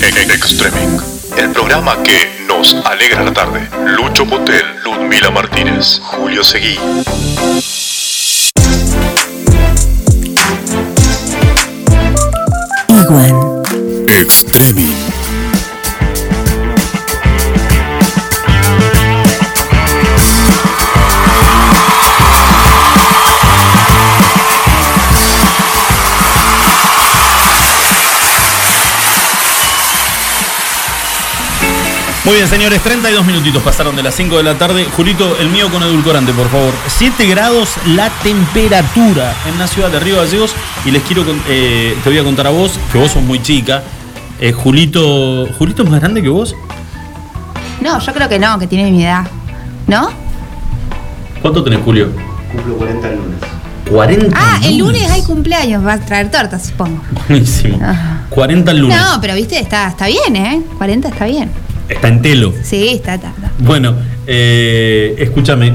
Extreming, el programa que nos alegra la tarde. Lucho Motel, Ludmila Martínez, Julio Seguí. Iguan. Extreming. Muy bien, señores, 32 minutitos pasaron de las 5 de la tarde. Julito, el mío con edulcorante, por favor. 7 grados la temperatura en la ciudad de Río Gallegos. Y les quiero, con- eh, te voy a contar a vos, que vos sos muy chica. Eh, Julito, ¿Julito es más grande que vos? No, yo creo que no, que tiene mi edad. ¿No? ¿Cuánto tenés, Julio? Cumplo 40 lunes. 40 Ah, el lunes hay cumpleaños, va a traer torta, supongo. Buenísimo. Ajá. 40 el lunes. No, pero viste, está, está bien, ¿eh? 40 está bien. Está en telo. Sí, está, está. está. Bueno, eh, escúchame.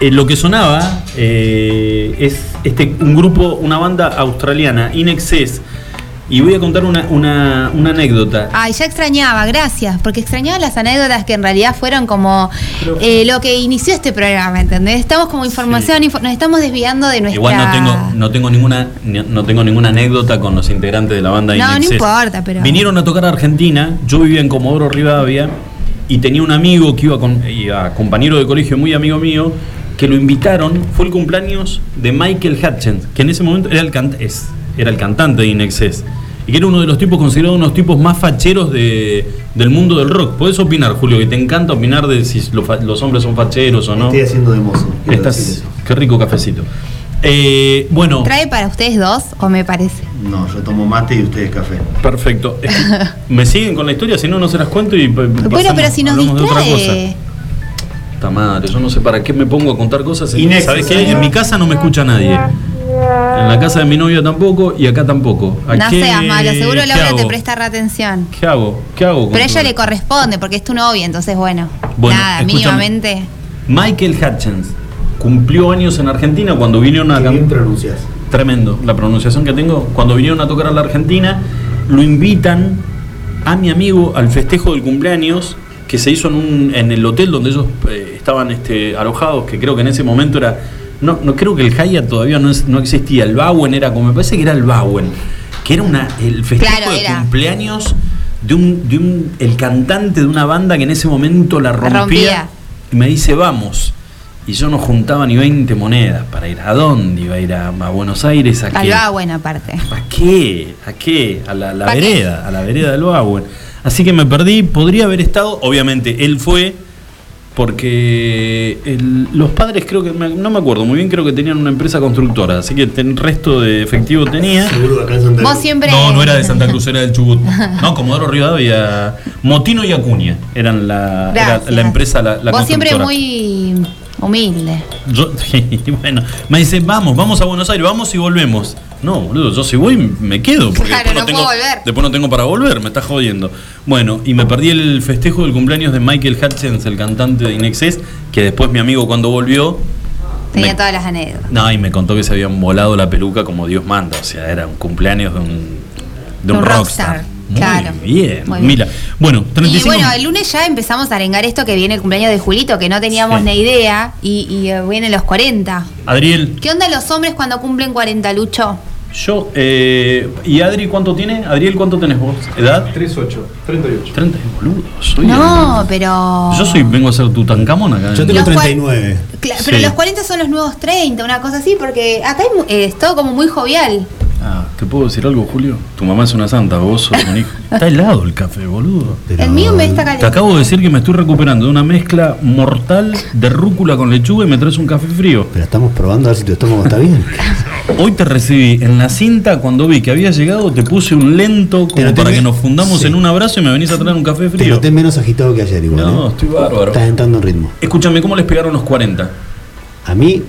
eh, lo que sonaba eh, es este, un grupo, una banda australiana, In Excess. Y voy a contar una, una- una anécdota. Ay, ya extrañaba, gracias, porque extrañaba las anécdotas que en realidad fueron como eh, lo que inició este programa, ¿entendés? Estamos como información, info- nos estamos desviando de nuestra... Igual no tengo, no tengo ninguna, ni- no tengo ninguna anécdota con los integrantes de la banda No, In no importa, pero- Vinieron a tocar a Argentina, yo vivía en Comodoro Rivadavia y tenía un amigo que iba con, iba compañero de colegio, muy amigo mío, que lo invitaron, fue el cumpleaños de Michael Hutchins, que en ese momento era el, can- es- era el cantante de In Excess, y que era uno de los tipos considerados uno de los tipos más facheros de- del mundo del rock. Podés opinar, Julio, que te encanta opinar de si los hombres son facheros o no. Estoy haciendo de mozo. Estás- qué rico cafecito. Eh, bueno, ¿Trae para ustedes dos o me parece? No, yo tomo mate y ustedes café. perfecto. ¿Me siguen con la historia? Si no, no se las cuento y pa- Bueno, pasamos- pero si nos hablamos de otra cosa. distrae... Puta madre, yo no sé para qué me pongo a contar cosas. Inexes, ¿Sabes qué? En mi casa no me escucha nadie. En la casa de mi novia tampoco y acá tampoco. ¿A No qué- seas malo, seguro Laura te hago? presta atención. ¿Qué hago? ¿Qué hago? Pero a ella le corresponde porque es tu novia, entonces bueno, Bueno, nada, mínimamente. Michael Hutchins cumplió años en Argentina cuando vinieron a Qué bien pronuncias. Tremendo, la pronunciación que tengo. Cuando vinieron a tocar a la Argentina, lo invitan a mi amigo al festejo del cumpleaños que se hizo en, un, en el hotel donde ellos eh, estaban este, alojados, que creo que en ese momento era. No, no creo que el Hyatt todavía no, es- no existía. El Bauen era como. Me parece que era el Bauen. Que era una, el festejo Claro, de era. cumpleaños de un, de un. el cantante de una banda que en ese momento la rompía. rompía. Y me dice, vamos. Y yo no juntaba ni 20 monedas para ir. ¿A dónde iba a ir? ¿A, a Buenos Aires? ¿A Al qué? Bauen aparte. ¿A qué? ¿A qué? A la, la ¿Pa qué? vereda, a la vereda del Bauen. Así que me perdí, podría haber estado, obviamente, él fue, porque el- los padres creo que, me- no me acuerdo muy bien, creo que tenían una empresa constructora, así que el resto de efectivo tenía. Seguro acá en Santa Vos Cruz. siempre... No, no era de Santa Cruz, era del Chubut. No, Comodoro Rivadavia, Motino y Acuña eran la, era la empresa, la, la Vos siempre constructora. muy humilde. Yo, bueno, me dice, vamos, vamos a Buenos Aires, vamos y volvemos. No, boludo, yo si voy me quedo, porque Claro, después, no no tengo, puedo volver. después no tengo para volver, me está jodiendo. Bueno, y me perdí el festejo del cumpleaños de Michael Hutchins, el cantante de Inexcess, que después mi amigo cuando volvió... Tenía me- todas las anécdotas. No, y me contó que se habían volado la peluca como Dios manda, o sea, era un cumpleaños de un, de un, Un rockstar. rockstar, Muy claro. bien, Muy bien. mira. Bueno, 35 Y bueno, el lunes ya empezamos a arengar esto que viene el cumpleaños de Julito, que no teníamos Sí. ni idea, y, y eh, vienen los 40. Adriel, ¿Qué onda los hombres cuando cumplen 40, Lucho? yo, eh, ¿y Adri cuánto tiene? Adriel, ¿cuánto tenés vos? ¿Edad? 38, 38. 30 boludo, soy No, el- pero... Yo soy, vengo a ser tu tancamón acá. Yo tengo Los cual- 39. Cla- Pero Sí. los 40 son los nuevos 30, una cosa así, porque acá mu- eh, es todo como muy jovial. Ah, ¿te puedo decir algo, Julio? Tu mamá es una santa, vos sos un hijo. Está helado el café, boludo. Pero- El mío me está Te caliente. acabo de decir que me estoy recuperando de una mezcla mortal de rúcula con lechuga y me traes un café frío. Pero estamos probando a ver si tu estómago está bien. Hoy te recibí en la cinta cuando vi que habías llegado, te puse un lento como noté para que nos fundamos sí. en un abrazo y me venís a traer un café Te frío. noté menos agitado que ayer igual. No, ¿eh? estoy bárbaro. Estás entrando en ritmo. Escúchame, ¿cómo les pegaron los 40? A mí,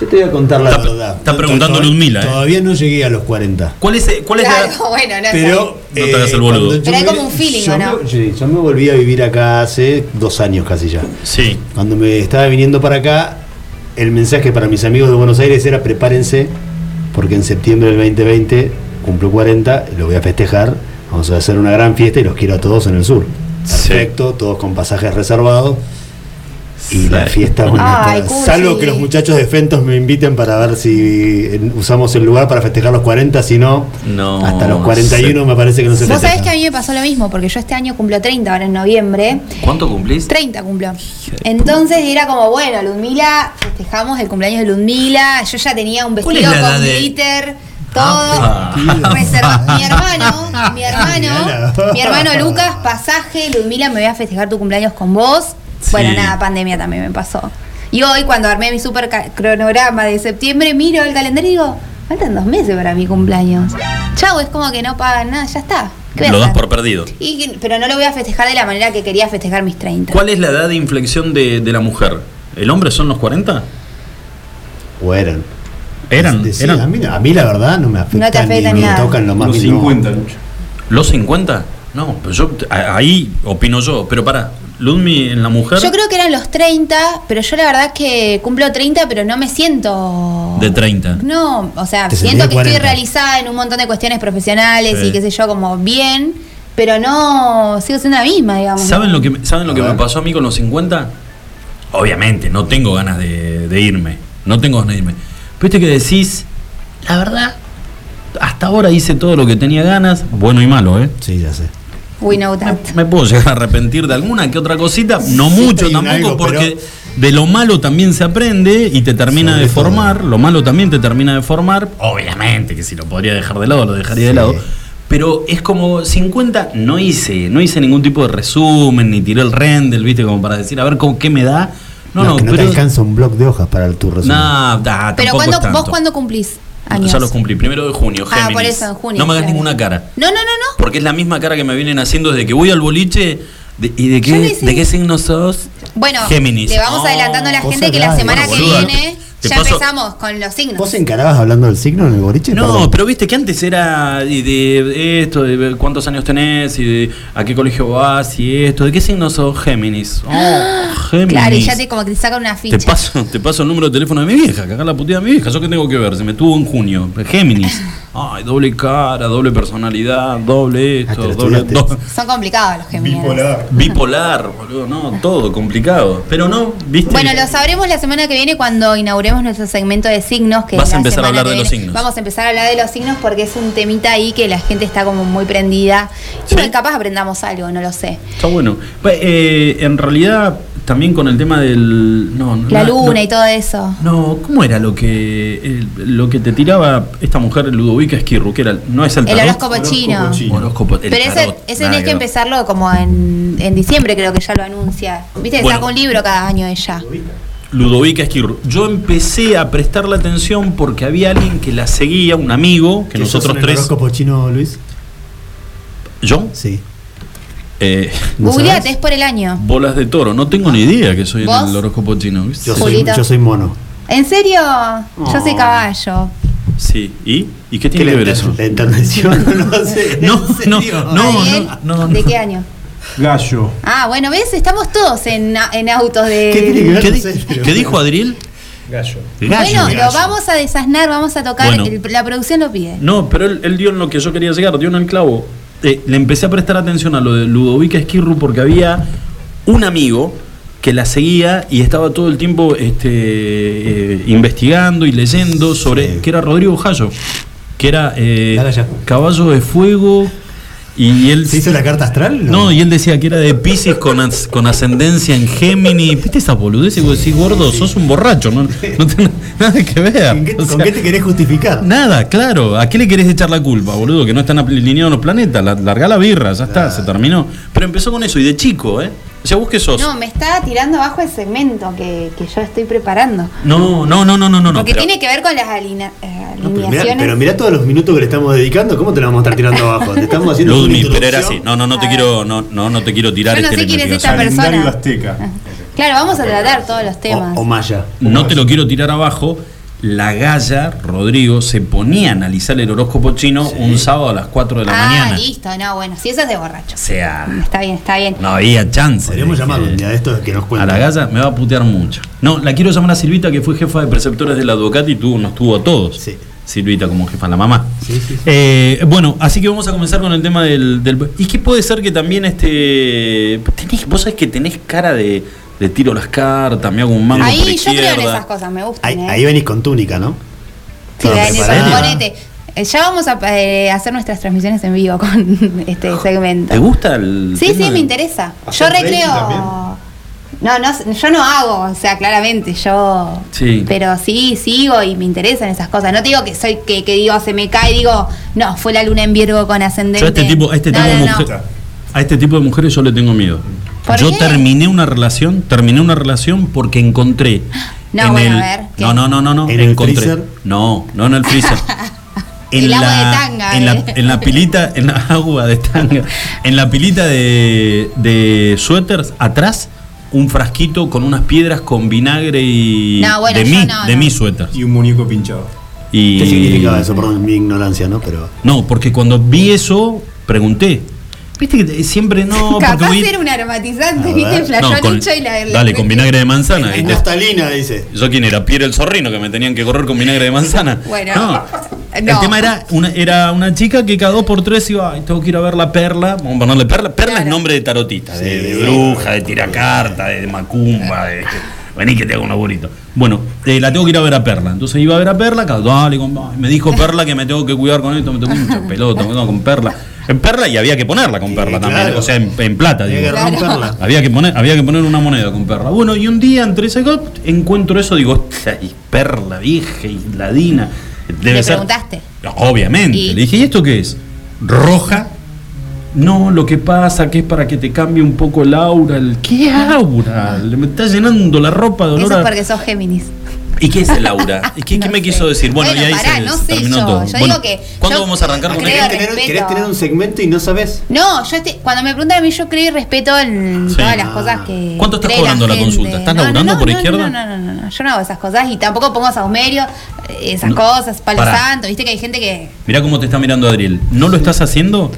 yo te voy a contar la Está- verdad. está preguntando to- Ludmila, ¿eh? Todavía no llegué a los 40. ¿Cuál es, cuál es la- Claro, bueno, no Pero. No te hagas el boludo. Pero hay como un feeling, yo ¿o no? me- sí, yo me volví a vivir acá hace dos años casi ya. Sí. Cuando me estaba viniendo para acá, el mensaje para mis amigos de Buenos Aires era prepárense, porque en septiembre del 2020 cumplo 40, lo voy a festejar, Vamos a hacer una gran fiesta y los quiero a todos en el sur. Sí. Perfecto, todos con pasajes reservados. Y Sí. la fiesta Ay. Salvo que los muchachos de Fentos me inviten para ver si eh, usamos el lugar para festejar los 40, si no, No, hasta los 41 me parece que no se Vos sabés que a mí me pasó lo mismo, porque yo este año cumplo 30, ahora en noviembre. ¿Cuánto cumplís? 30 cumplo. Entonces era como, bueno, Ludmila, festejamos el cumpleaños de Ludmila. Yo ya tenía un ¿Cuál vestido con de- glitter, todo. Ah. reserva- Mi hermano, mi hermano, mi hermano Lucas, pasaje, Ludmila, me voy a festejar tu cumpleaños con vos. Bueno, Sí. nada, pandemia también me pasó. Y hoy, cuando armé mi super cronograma de septiembre, miro el calendario y digo, faltan dos meses para mi cumpleaños. Chau, es como que no pagan nada, ya está. ¿Qué voy a Lo das por perdido. Y pero no lo voy a festejar de la manera que quería festejar mis 30. ¿Cuál es la edad de inflexión de, de la mujer? ¿El hombre son los 40? O eran. Eran, A, mí, a mí la verdad no me afecta, No te afecta ni, ni me nada. tocan lo más Los mínimo. 50, Lucho. los 50. No, pero yo ahí opino yo. Pero para, Ludmi en la mujer Yo creo que eran los 30, pero yo la verdad es que cumplo 30, pero no me siento. de 30. No, o sea, siento que estoy 40. realizada en un montón de cuestiones profesionales Sí. y qué sé yo, como bien, pero no sigo siendo la misma, digamos. ¿Saben lo que, me- ¿saben lo que me pasó a mí con los 50? Obviamente, no tengo ganas de, de irme. No tengo ganas de irme. Pero viste que decís, la verdad, hasta ahora hice todo lo que tenía ganas, bueno y malo, ¿eh? Sí, ya sé. We know that. Me puedo llegar a arrepentir de alguna que otra cosita, no mucho tampoco, algo, porque de lo malo también se aprende y te termina Sobre de todo. formar, lo malo también te termina de formar, obviamente que si lo podría dejar de lado, lo dejaría de lado, pero es como 50, no hice, no hice ningún tipo de resumen, ni tiré el render, viste, como para decir, a ver cómo, qué me da. No, no, que no te pero... alcanza un bloc de hojas para tu resumen. Nah, da, Pero cuando, es tanto. vos cuándo cumplís años? Ya los cumplí, primero de junio, Ah, Géminis. por eso, en junio, No me hagas claro. ninguna cara. No, no, no, no. Porque es la misma cara que me vienen haciendo desde que voy al boliche. de- ¿Y de qué, de qué signo sos? Bueno, Géminis. le vamos Oh, adelantando a la gente que la semana que viene ya paso- empezamos con los signos. ¿Vos encarabas hablando del signo en el boliche? No, Perdón. pero viste que antes era de esto, de cuántos años tenés y de a qué colegio vas y esto, de qué signo sos Géminis. Oh, Géminis. Claro, y ya te como que te sacan una ficha. Te paso, te paso el número de teléfono de mi vieja, cagar la putida de mi vieja. ¿Yo qué tengo que ver? Se me tuvo en junio. Géminis. Ay, doble cara, doble personalidad, doble Ah, esto, doble. estudiaste. do- Son complicados los geminianos. bipolar, boludo, no, todo complicado. Pero no, viste. Bueno, lo sabremos la semana que viene cuando inauguremos nuestro segmento de signos. Que Vas a la empezar a hablar de los signos. Vamos a empezar a hablar de los signos porque es un temita ahí que la gente está como muy prendida. Y ¿Sí? bueno, capaz aprendamos algo, no lo sé. Está bueno. Pues, eh, en realidad, también con el tema del. No, no, La luna no. y todo eso. No, ¿cómo era lo que el- lo que te tiraba esta mujer Ludovica Esquirru? Que era, no es el El tarot. horóscopo chino. Horóscopo, el Pero ese, ese tenés que empezarlo como en, en diciembre, creo que ya lo anuncia. Viste, que Bueno. saca un libro cada año ella. Ludovica Esquirru. Yo empecé a prestarle atención porque había alguien que la seguía, un amigo, que ¿Que sos nosotros tres. horóscopo chino, Luis? ¿Yo? Sí. Eh, ¿No Googleate, es por el año. bolas de toro. No tengo ni idea que soy ¿Vos? en el horóscopo chino. ¿viste? Yo soy, yo soy mono. ¿En serio? Yo soy Oh. caballo. Sí. ¿Y? ¿Y qué ¿Qué tiene que ver la, eso? la entonación? no sé. No, ¿en no, no. No, ¿De qué año? Gallo. Ah, bueno, ¿ves? Estamos todos en, en autos de... ¿Qué tiene que ver? ¿Qué, dijo Adriel? Gallo. Gallo. bueno, lo vamos a desasnar, vamos a tocar, Bueno. el- la producción lo pide. No, pero él, él dio en lo que yo quería llegar, dio en el clavo. Eh, le empecé a prestar atención a lo de Ludovica Esquirru porque había un amigo que la seguía y estaba todo el tiempo este, eh, investigando y leyendo sobre. Sí. que era Rodrigo Jallo, que era eh, caballo de fuego. Y él. ¿Se hizo la carta astral? No, y él decía que era de Pisces con, as- con ascendencia en Géminis. ¿Viste esa boludez? Y vos decís, gordo, sos un borracho, no, no tenés nada que ver. ¿Con qué, O con sea, qué te querés justificar? Nada, claro. ¿A qué le querés echar la culpa, boludo? Que no están alineados los planetas. La, larga la birra, ya está, se terminó. Pero empezó con eso y de chico, ¿eh? O sea, ¿vos qué sos? No, me está tirando abajo el segmento que, que yo estoy preparando. No, no, no, no, no, no. Porque pero- tiene que ver con las aline- eh, No, pero, mirá, alineaciones. pero mirá todos los minutos que le estamos dedicando, ¿cómo te lo vamos a estar tirando abajo? Te estamos haciendo pero era así. No, no, no te quiero, no, no, no te quiero tirar Yo no este sé quién es esta persona. azteca. Claro, vamos a tratar todos los temas. O, o Maya. No te lo quiero tirar abajo. La Galla, Rodrigo, se ponía a analizar el horóscopo chino Sí. un sábado a las 4 de la ah, mañana. listo, no, bueno, si eso es de O borracho. sea, Está bien, está bien. no había chance. Podríamos de llamarlo que- un día de estos que nos A cuente. la Galla me va a putear mucho. No, la quiero llamar a Silvita, que fue jefa de preceptores del Advocati y tuvo, nos tuvo a todos. Sí. Silvita como jefa, la mamá. Sí, sí, sí. Eh, bueno, así que vamos a comenzar con el tema del, del- ¿Y qué puede ser que también este... Tenés, vos sabés que tenés cara de, de tiro las cartas, me hago un mango por Ahí yo creo en esas cosas, me gustan. Ahí, ¿eh? ahí venís con túnica, ¿no? Sí, ponete. Eh, Ya vamos a eh, hacer nuestras transmisiones en vivo con este segmento. ¿Te gusta el Sí, tema sí, de- me interesa. ¿Hacer Yo recreo. también? No, no, yo no hago, o sea, claramente, yo. Sí. Pero sí, sigo y me interesan esas cosas. No te digo que soy, que, que digo, se me cae y digo, no, fue la luna en Virgo con ascendente. Yo a este tipo, a este No, tipo de no. a este tipo de mujeres yo le tengo miedo. ¿Por Yo qué? terminé una relación, terminé una relación porque encontré. No, en bueno, el- a ver, ¿qué? No, no, no, no, no. ¿En el encontré. freezer? No, no en el freezer. El agua de tanga, en, la, eh. en la pilita, en la agua de tanga, en la pilita de, de suéteres, atrás, un frasquito con unas piedras con vinagre y. No, bueno, de mí, no, de no. mi suéter. Y un muñeco pinchado. Y, ¿Qué significaba eso? Perdón, mi ignorancia, ¿no? Pero. No, porque cuando vi eso, pregunté. Viste que siempre no. Capaz voy- era un aromatizante, viste, flashó No, y la, la- dale, con vinagre de manzana. Es ¿viste? naftalina, dice. ¿Yo quién era? Pierre el zorrino que me tenían que correr con vinagre de manzana. Bueno, no. El tema era una, era una chica que cada dos por tres iba, ay, tengo que ir a ver la perla. Vamos a ponerle perla. Perla es Claro. nombre de tarotista, de, Sí. de bruja, de tiracarta, de, macumba, de. Vení que te hago un aburrito. Bueno, eh, la tengo que ir a ver a Perla. Entonces iba a ver a Perla, cada- dale, con- me dijo Perla que me tengo que cuidar con esto, me tengo que mucha pelota, no, con Perla. En Perla y había que ponerla con Sí, Perla también, claro. o sea, en, en plata, digo. Había que poner, había que poner una moneda con perla. Bueno, y un día entre ese cop encuentro eso, digo, "Ay, perla vieja y ladina. Debe ¿Le ser. preguntaste? Obviamente. Y- Le dije, ¿y esto qué es? Roja. No, lo que pasa que es para que te cambie un poco el aura. El, ¿Qué aura? Le me está llenando la ropa de olor Eso es porque sos Géminis. ¿Y qué es el aura? ¿Y qué, me quiso decir? Bueno, Bueno, y ahí pará, no sé terminó yo. todo. Yo Bueno, digo que ¿Cuándo yo vamos a arrancar con esto? ¿Querés tener, querés tener un segmento y no sabes? No, yo te- cuando me preguntan a mí, yo creo y respeto en Sí. todas las Ah. cosas que. ¿Cuánto estás cobrando la consulta? ¿Estás No, laburando no, por no, izquierda? No, no, no, no, no, yo no hago esas cosas y tampoco pongo saumerio, eh, esas No. cosas, palo santo. Viste que hay gente que. Mirá cómo te está mirando Adriel. ¿No lo estás haciendo?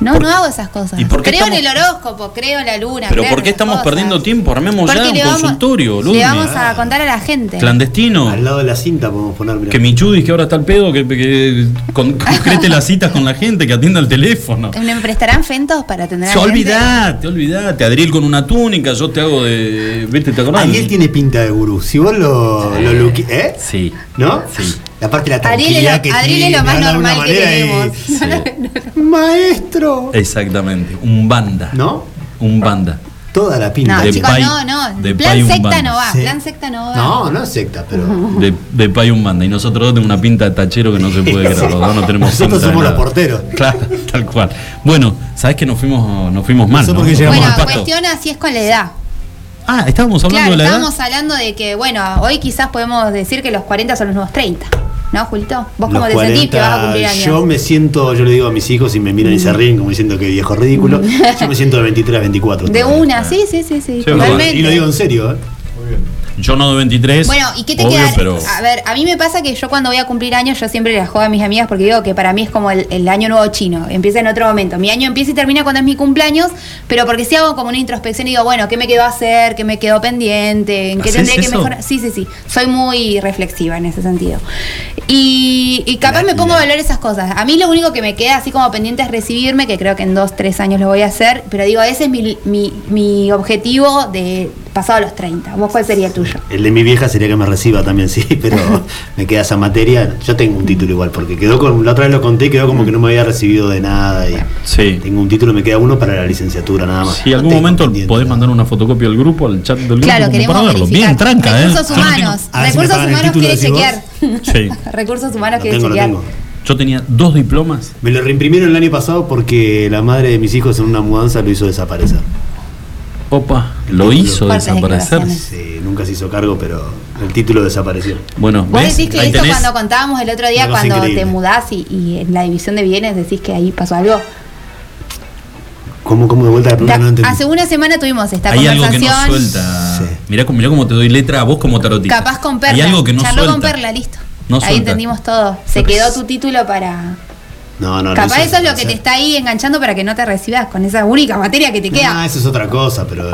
No, ¿Por no hago esas cosas. ¿Y por qué creo estamos- en el horóscopo, creo en la luna. ¿Pero por qué estamos cosas. perdiendo tiempo? Armemos ya Porque un le vamos- consultorio, Le Ludmi. vamos a contar a la gente. Clandestino. Al lado de la cinta podemos poner, mirá. Que Michudis, que ahora está al pedo, que, que con- concrete las citas con la gente, que atienda el teléfono. ¿Me prestarán fentos para atender a la gente? olvidate, olvidate. Adriel con una túnica, yo te hago de. ¿Viste? ¿Te acordás? Ariel tiene pinta de gurú. Si vos lo, lo ¿Eh? Sí. ¿No? Sí. La parte de la tranquilidad lo- que Ariel es tiene, lo más normal que y- tenemos. Sí. Maestro. Exactamente. Un banda. ¿No? Un banda. Toda la pinta. No, De chicos, pai- no, no. de plan secta no va. Sí. Plan secta no va. No, no es secta, pero. De, de pay un banda. Y nosotros dos tenemos una pinta de tachero que no se puede creer. Los dos no tenemos Nosotros somos los porteros. Claro, tal cual. Bueno, ¿sabés que nos fuimos, nos fuimos mal? Nosotros ¿no? que llegamos Bueno, al cuestión así es con la edad. Ah, estábamos hablando Claro, de la edad. estábamos hablando de que, bueno, hoy quizás podemos decir que los 40 son los nuevos 30. ¿No, Julito? ¿Vos cómo te sentís que vas a cumplir años? Yo me siento, yo le digo a mis hijos y me miran y se ríen como diciendo que viejo ridículo. Yo me siento de 23 a 24. de todavía. una, sí, sí, sí, sí. Sí, totalmente. Y lo digo en serio, ¿eh? Yo no de 23. Bueno, ¿y qué te obvio, queda? Pero... A ver, a mí me pasa que yo cuando voy a cumplir años, yo siempre les juego a mis amigas porque digo que para mí es como el, el año nuevo chino. Empieza en otro momento. Mi año empieza y termina cuando es mi cumpleaños, pero porque si hago como una introspección y digo, bueno, ¿qué me quedó a hacer? ¿Qué me quedó pendiente? ¿En qué ¿Haces tendré que mejorar? Sí, sí, sí. Soy muy reflexiva en ese sentido. Y, y capaz La- me pongo la- a valorar esas cosas. A mí lo único que me queda así como pendiente es recibirme, que creo que en dos, tres años lo voy a hacer, pero digo, ese es mi, mi, mi objetivo de pasado los 30. ¿Vos cuál sería el tuyo? El de mi vieja sería que me reciba también, sí, pero me queda esa materia. Yo tengo un título igual, porque quedó con, la otra vez lo conté y quedó como que no me había recibido de nada. Y Sí. Tengo un título, me queda uno para la licenciatura nada más. Si en No algún momento podés mandar una fotocopia al grupo, al chat del grupo, Claro, queremos para verlo. verificar. Bien, tranca, ¿eh? Recursos Yo no tengo- humanos. Si Recursos el humanos título, quiere chequear. Sí. Recursos humanos Lo quiere tengo, lo chequear. tengo. Yo tenía dos diplomas. Me lo reimprimieron el año pasado porque la madre de mis hijos en una mudanza lo hizo desaparecer. Lo hizo desaparecer. Sí, nunca se hizo cargo, pero el título desapareció. Bueno, Vos ¿ves? decís que Ahí esto tenés- cuando contábamos el otro día, cuando increíble. te mudás y, y en la división de bienes decís que ahí pasó algo. ¿Cómo, cómo de vuelta la pregunta? No entendí. hace una semana tuvimos esta Hay algo que no conversación. suelta. Sí. Mirá, cómo- mirá cómo te doy letra a vos como tarotista. Capaz con Perla. Hay algo que no Charló suelta. con Perla, listo. No ahí suelta. entendimos todo. Se Pero quedó tu título para. No, no, no Capaz hizo eso es lo que te está ahí enganchando para que no te recibas con esa única materia que te queda. Ah, eso es otra cosa, pero.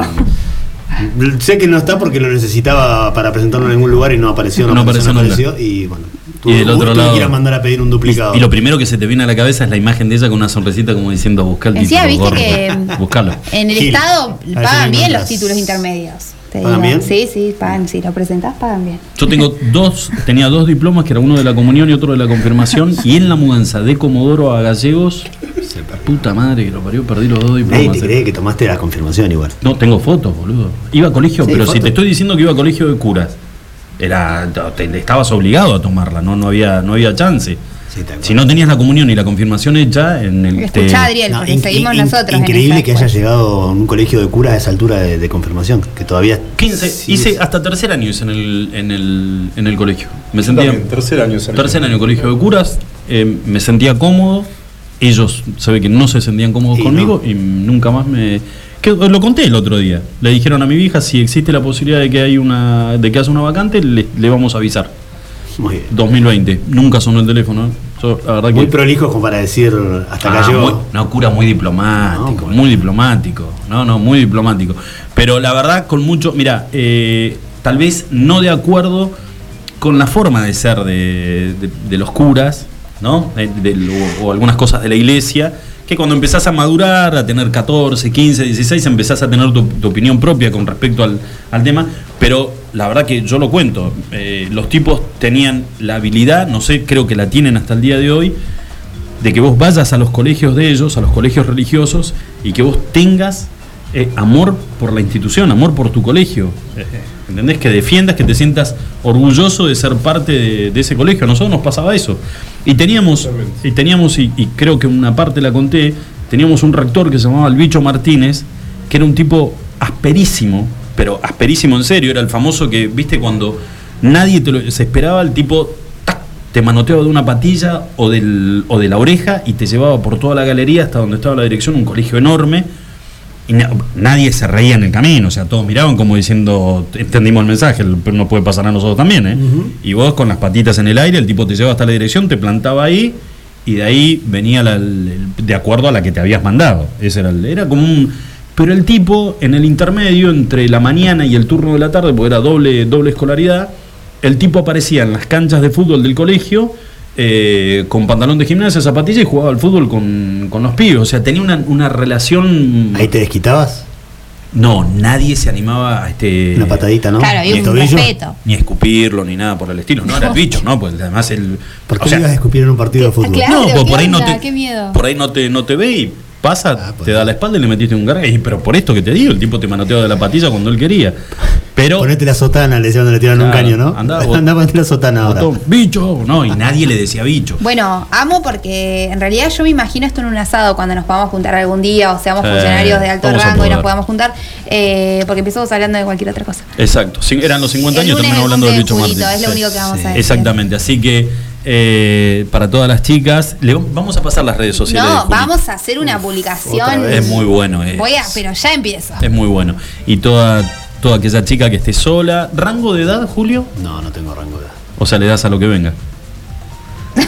sé que no está porque lo necesitaba para presentarlo en algún lugar y no apareció, no, No apareció, no apareció. Y bueno, Y del otro lado. me quiera mandar a pedir un duplicado. Y, y lo primero que se te viene a la cabeza es la imagen de ella con una sonrisita como diciendo buscar el título. viste gordo". que Buscalo. en el Gil. Estado pagan bien los títulos intermedios. Te ¿Pagan digo. bien? Sí, sí, pagan. Si lo presentás, pagan bien. Yo tengo dos, tenía dos diplomas, que era uno de la comunión y otro de la confirmación, y en la mudanza de Comodoro a Gallegos, puta madre que lo parió, perdí los dos Nadie diplomas. te eh. cree que tomaste la confirmación igual. No, tengo fotos, boludo. Iba a colegio, Sí, pero si te estoy diciendo que iba a colegio de curas, era, te- estabas obligado a tomarla, no, no había, no había chance. Sí. Si no tenías la comunión y la confirmación hecha, en el Escuchá, te- Adriel, No, porque in- seguimos in- nosotros. Increíble que haya llegado a un colegio de curas a esa altura de, de confirmación, que todavía 15, sí, hice es- hasta tercer año hice en el, en el, en el colegio. Me Yo sentía, también, tercer año. Tercer año colegio de curas, eh, me sentía cómodo, ellos se ve que no se sentían cómodos Y conmigo y nunca más me... que lo conté el otro día. Le dijeron a mi hija si existe la posibilidad de que hay una de que hace una vacante, le, le vamos a avisar. Muy bien. 2020. Nunca sonó el teléfono. Yo, la verdad Muy que prolijos como para decir hasta Ah, acá llegó. muy- no, cura muy diplomático, No, muy diplomático. No, no, muy diplomático. Pero la verdad, con mucho. Mira, eh, tal vez no de acuerdo con la forma de ser de, de- de los curas, ¿no? O algunas cosas de la iglesia. Que cuando empezás a madurar, a tener 14, 15, 16, empezás a tener tu, opinión propia con respecto al, al tema. Pero la verdad que yo lo cuento. eh, los tipos tenían la habilidad, no sé, creo que la tienen hasta el día de hoy, de que vos vayas a los colegios de ellos, a los colegios religiosos, y que vos tengas eh, amor por la institución, amor por tu colegio. ¿Entendés? Que defiendas, que te sientas orgulloso de ser parte de, de ese colegio. A nosotros nos pasaba eso. Y teníamos, y teníamos, y, y creo que una parte la conté, teníamos un rector que se llamaba el Bicho Martínez, que era un tipo asperísimo, pero asperísimo en serio, era el famoso que, viste, cuando nadie te lo, se esperaba, el tipo tac, te manoteaba de una patilla o, del, o de la oreja y te llevaba por toda la galería hasta donde estaba la dirección, un colegio enorme. Y na- nadie se reía en el camino, o sea, todos miraban como diciendo, entendimos el mensaje, pero nos puede pasar a nosotros también, ¿eh? Y vos con las patitas en el aire, el tipo te llevaba hasta la dirección, te plantaba ahí y de ahí venía la- el- de acuerdo a la que te habías mandado. Ese era, el- era como un... Pero el tipo, en el intermedio, entre la mañana y el turno de la tarde, porque era doble, doble escolaridad, el tipo aparecía en las canchas de fútbol del colegio eh, con pantalón de gimnasia, zapatilla y jugaba al fútbol con, con los pibes. O sea, tenía una, una relación... Ahí te desquitabas, No, nadie se animaba a este... una patadita, ¿no? Claro, ¿Y un tobillo? respeto. Ni a escupirlo, ni nada por el estilo. No era el bicho, ¿no? Pues además el... ¿Por qué o sea, le ibas a escupir en un partido de fútbol? Claro, no, pues ¿qué por ahí no te... Qué miedo. Por ahí no te, no te ve y pasa, Ah, pues. te da la espalda y le metiste un garga. Y, pero por esto que te digo, el tipo te manoteaba de la patilla cuando él quería. Pero... Ponete la sotana, le decían cuando le tiran un caño, ¿no? andá, Andá, ponete la sotana ahora. botón, bicho, no, y nadie le decía bicho. Bueno, amo porque en realidad yo me imagino esto en un asado cuando nos podamos juntar algún día o seamos funcionarios de alto rango y nos podamos juntar, eh, porque empezamos hablando de cualquier otra cosa. Exacto, sí, eran los 50 El años, terminamos hablando del bicho Martín. Es lo Sí. único que vamos a decir. Exactamente, así que eh, para todas las chicas, le vamos a pasar las redes sociales. No, vamos a hacer una publicación. Es muy bueno. Es, Voy a, pero ya empiezo. es muy bueno. Y toda, toda aquella chica que esté sola. ¿Rango de edad, Julio? No, no tengo rango de edad. O sea, le das a lo que venga.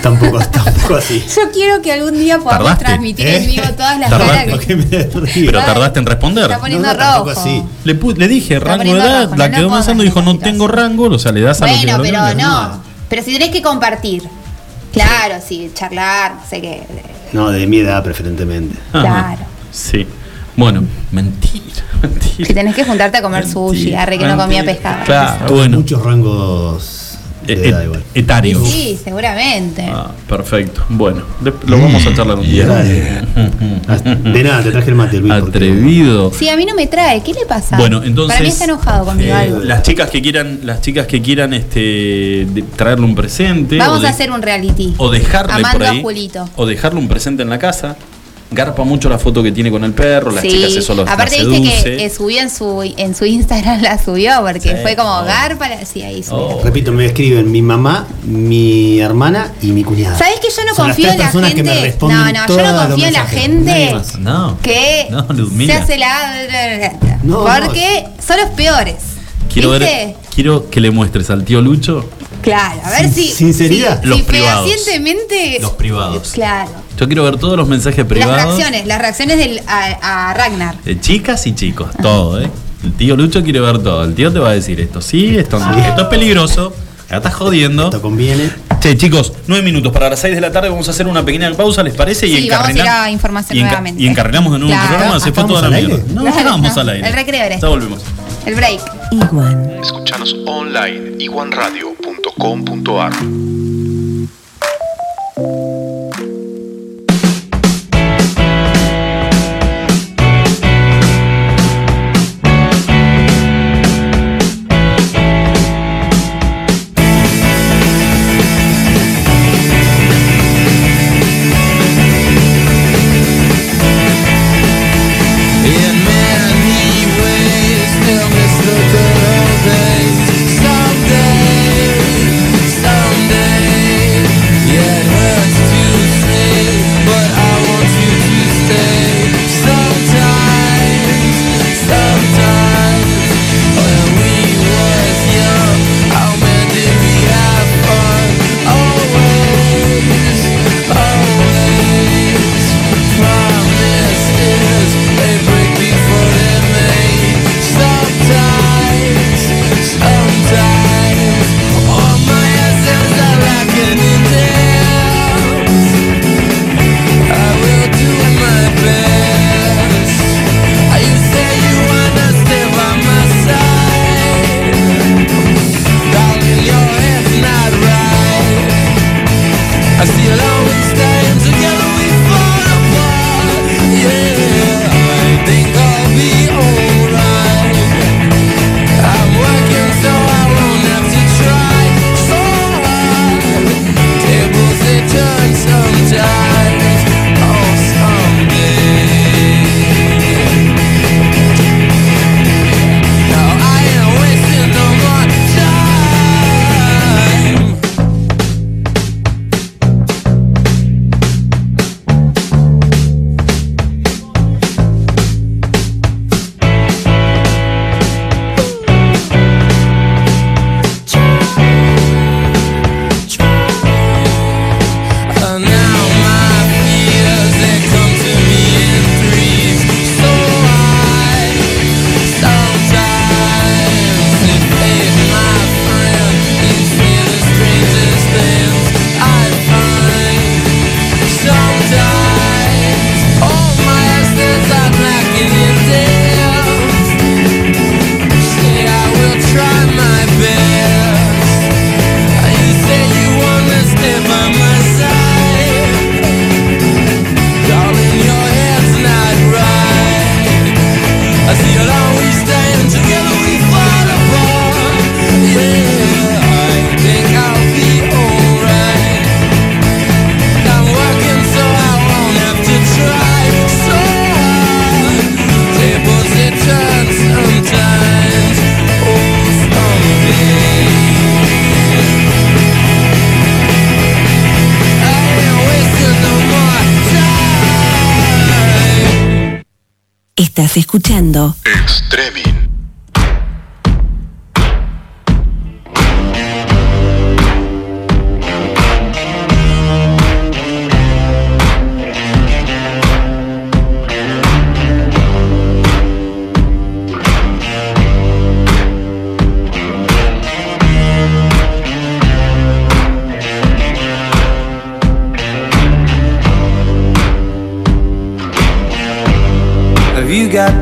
Tampoco, tampoco así. Yo quiero que algún día podamos ¿Tardaste? transmitir ¿Eh? en vivo todas las Tardaste. caras ¿Por que? Pero tardaste en responder. está poniendo No, no, rojo. así. Le, le dije Está rango de edad, rojo, la no quedó pensando y dijo no en tengo rango, o sea, le das a lo que Bueno, lo que pero venga. no. Pero si tenés que compartir. Claro, sí, charlar, no sé qué. No, de mi edad preferentemente. Ajá. Claro. Sí. Bueno, mentira, mentira. Si tenés que juntarte a comer sushi, Mentira, arre que no comía pescado. Claro, bueno. Muchos rangos de edad igual. Etario. Sí, seguramente. Ah, perfecto. Bueno, lo vamos a charlar un día. De nada, te traje el mate, Luis. porque- Atrevido. Sí, a mí no me trae. ¿Qué le pasa? Bueno, entonces Para mí está enojado conmigo eh, algo. las chicas que quieran, las chicas que quieran este de- traerle un presente Vamos de- a hacer un reality. o dejarle Amando por ahí a Julito. o dejarle un presente en la casa. Garpa mucho la foto que tiene con el perro, las chicas eso los aparte las viste que eh, subió en su en su Instagram la subió porque Sí, fue como oh. garpa, la- sí ahí subió. Oh. Repito, me escriben mi mamá, mi hermana y mi cuñada. ¿Sabes que yo no Son las confío tres en la personas que me gente? No, no, yo no confío en la gente. No. que No, se hace la No, porque son los peores. Quiero ¿Viste? ver, quiero que le muestres al tío Lucho Claro, a ver Sin- si sinceridad. si, Los si privados. fehacientemente Los privados. Claro. Yo quiero ver todos los mensajes Las privados reacciones, las reacciones del, a, a Ragnar. de chicas y chicos, todo, ¿eh? El tío Lucho quiere ver todo. El tío te va a decir esto sí, esto no, esto es peligroso. Me estás jodiendo. Esto conviene. Che, chicos, nueve minutos para las seis de la tarde. Vamos a hacer una pequeña pausa, ¿les parece? Sí, vamos a ir encarrilamos- a información y enca- nuevamente. Y encarrilamos de nuevo el Claro. programa. Se fue toda la ¿estamos al mierda. No, Claro, no, al aire. el recreo Ya volvemos. El break. Iguan. Escuchanos online iguanradio.com.ar In Escuchando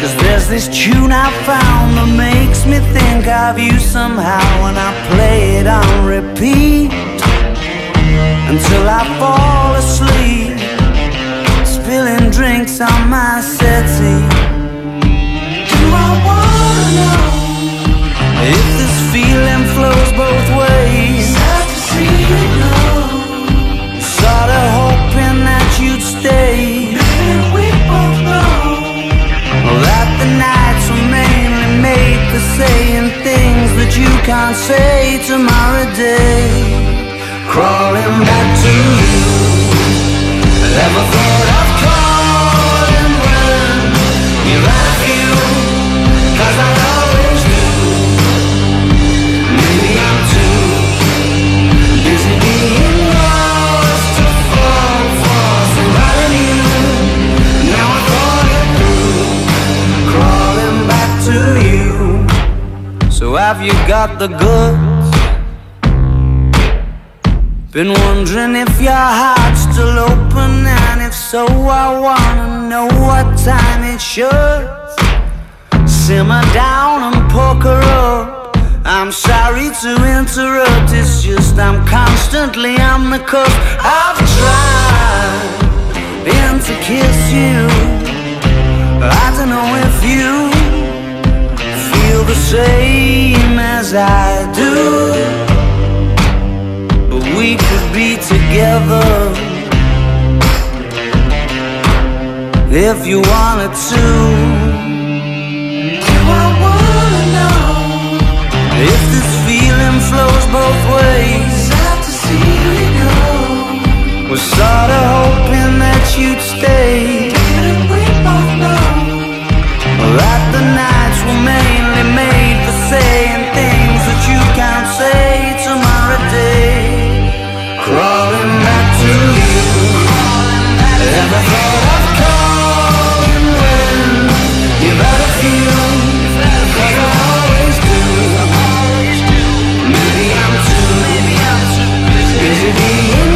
Cause there's this tune I found that makes me think of you somehow when I play it on repeat until I fall asleep, spilling drinks on my settee. Do I wanna know if this feeling flows both ways? Sad to see for saying things that you can't say tomorrow day. crawling back to you. Ever thought of calling when you're out of you? 'Cause I So have you got the goods? Been wondering if your heart's still open, and if so, I wanna know what time it should. Simmer down and poker up. I'm sorry to interrupt, it's just I'm constantly on the cusp. I've tried been to kiss you. But I don't know if you the same as I do. But we could be together if you wanted to. Do I wanna know if this feeling flows both ways? Have to see you go. Was sorta hoping that you'd stay. Didn't we both know that the nights were mainly saying things that you can't say tomorrow day? Crawling back to you. Ever thought of calling when you've had a I always do. Maybe I'm too busy being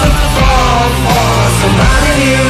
to fall for somebody new.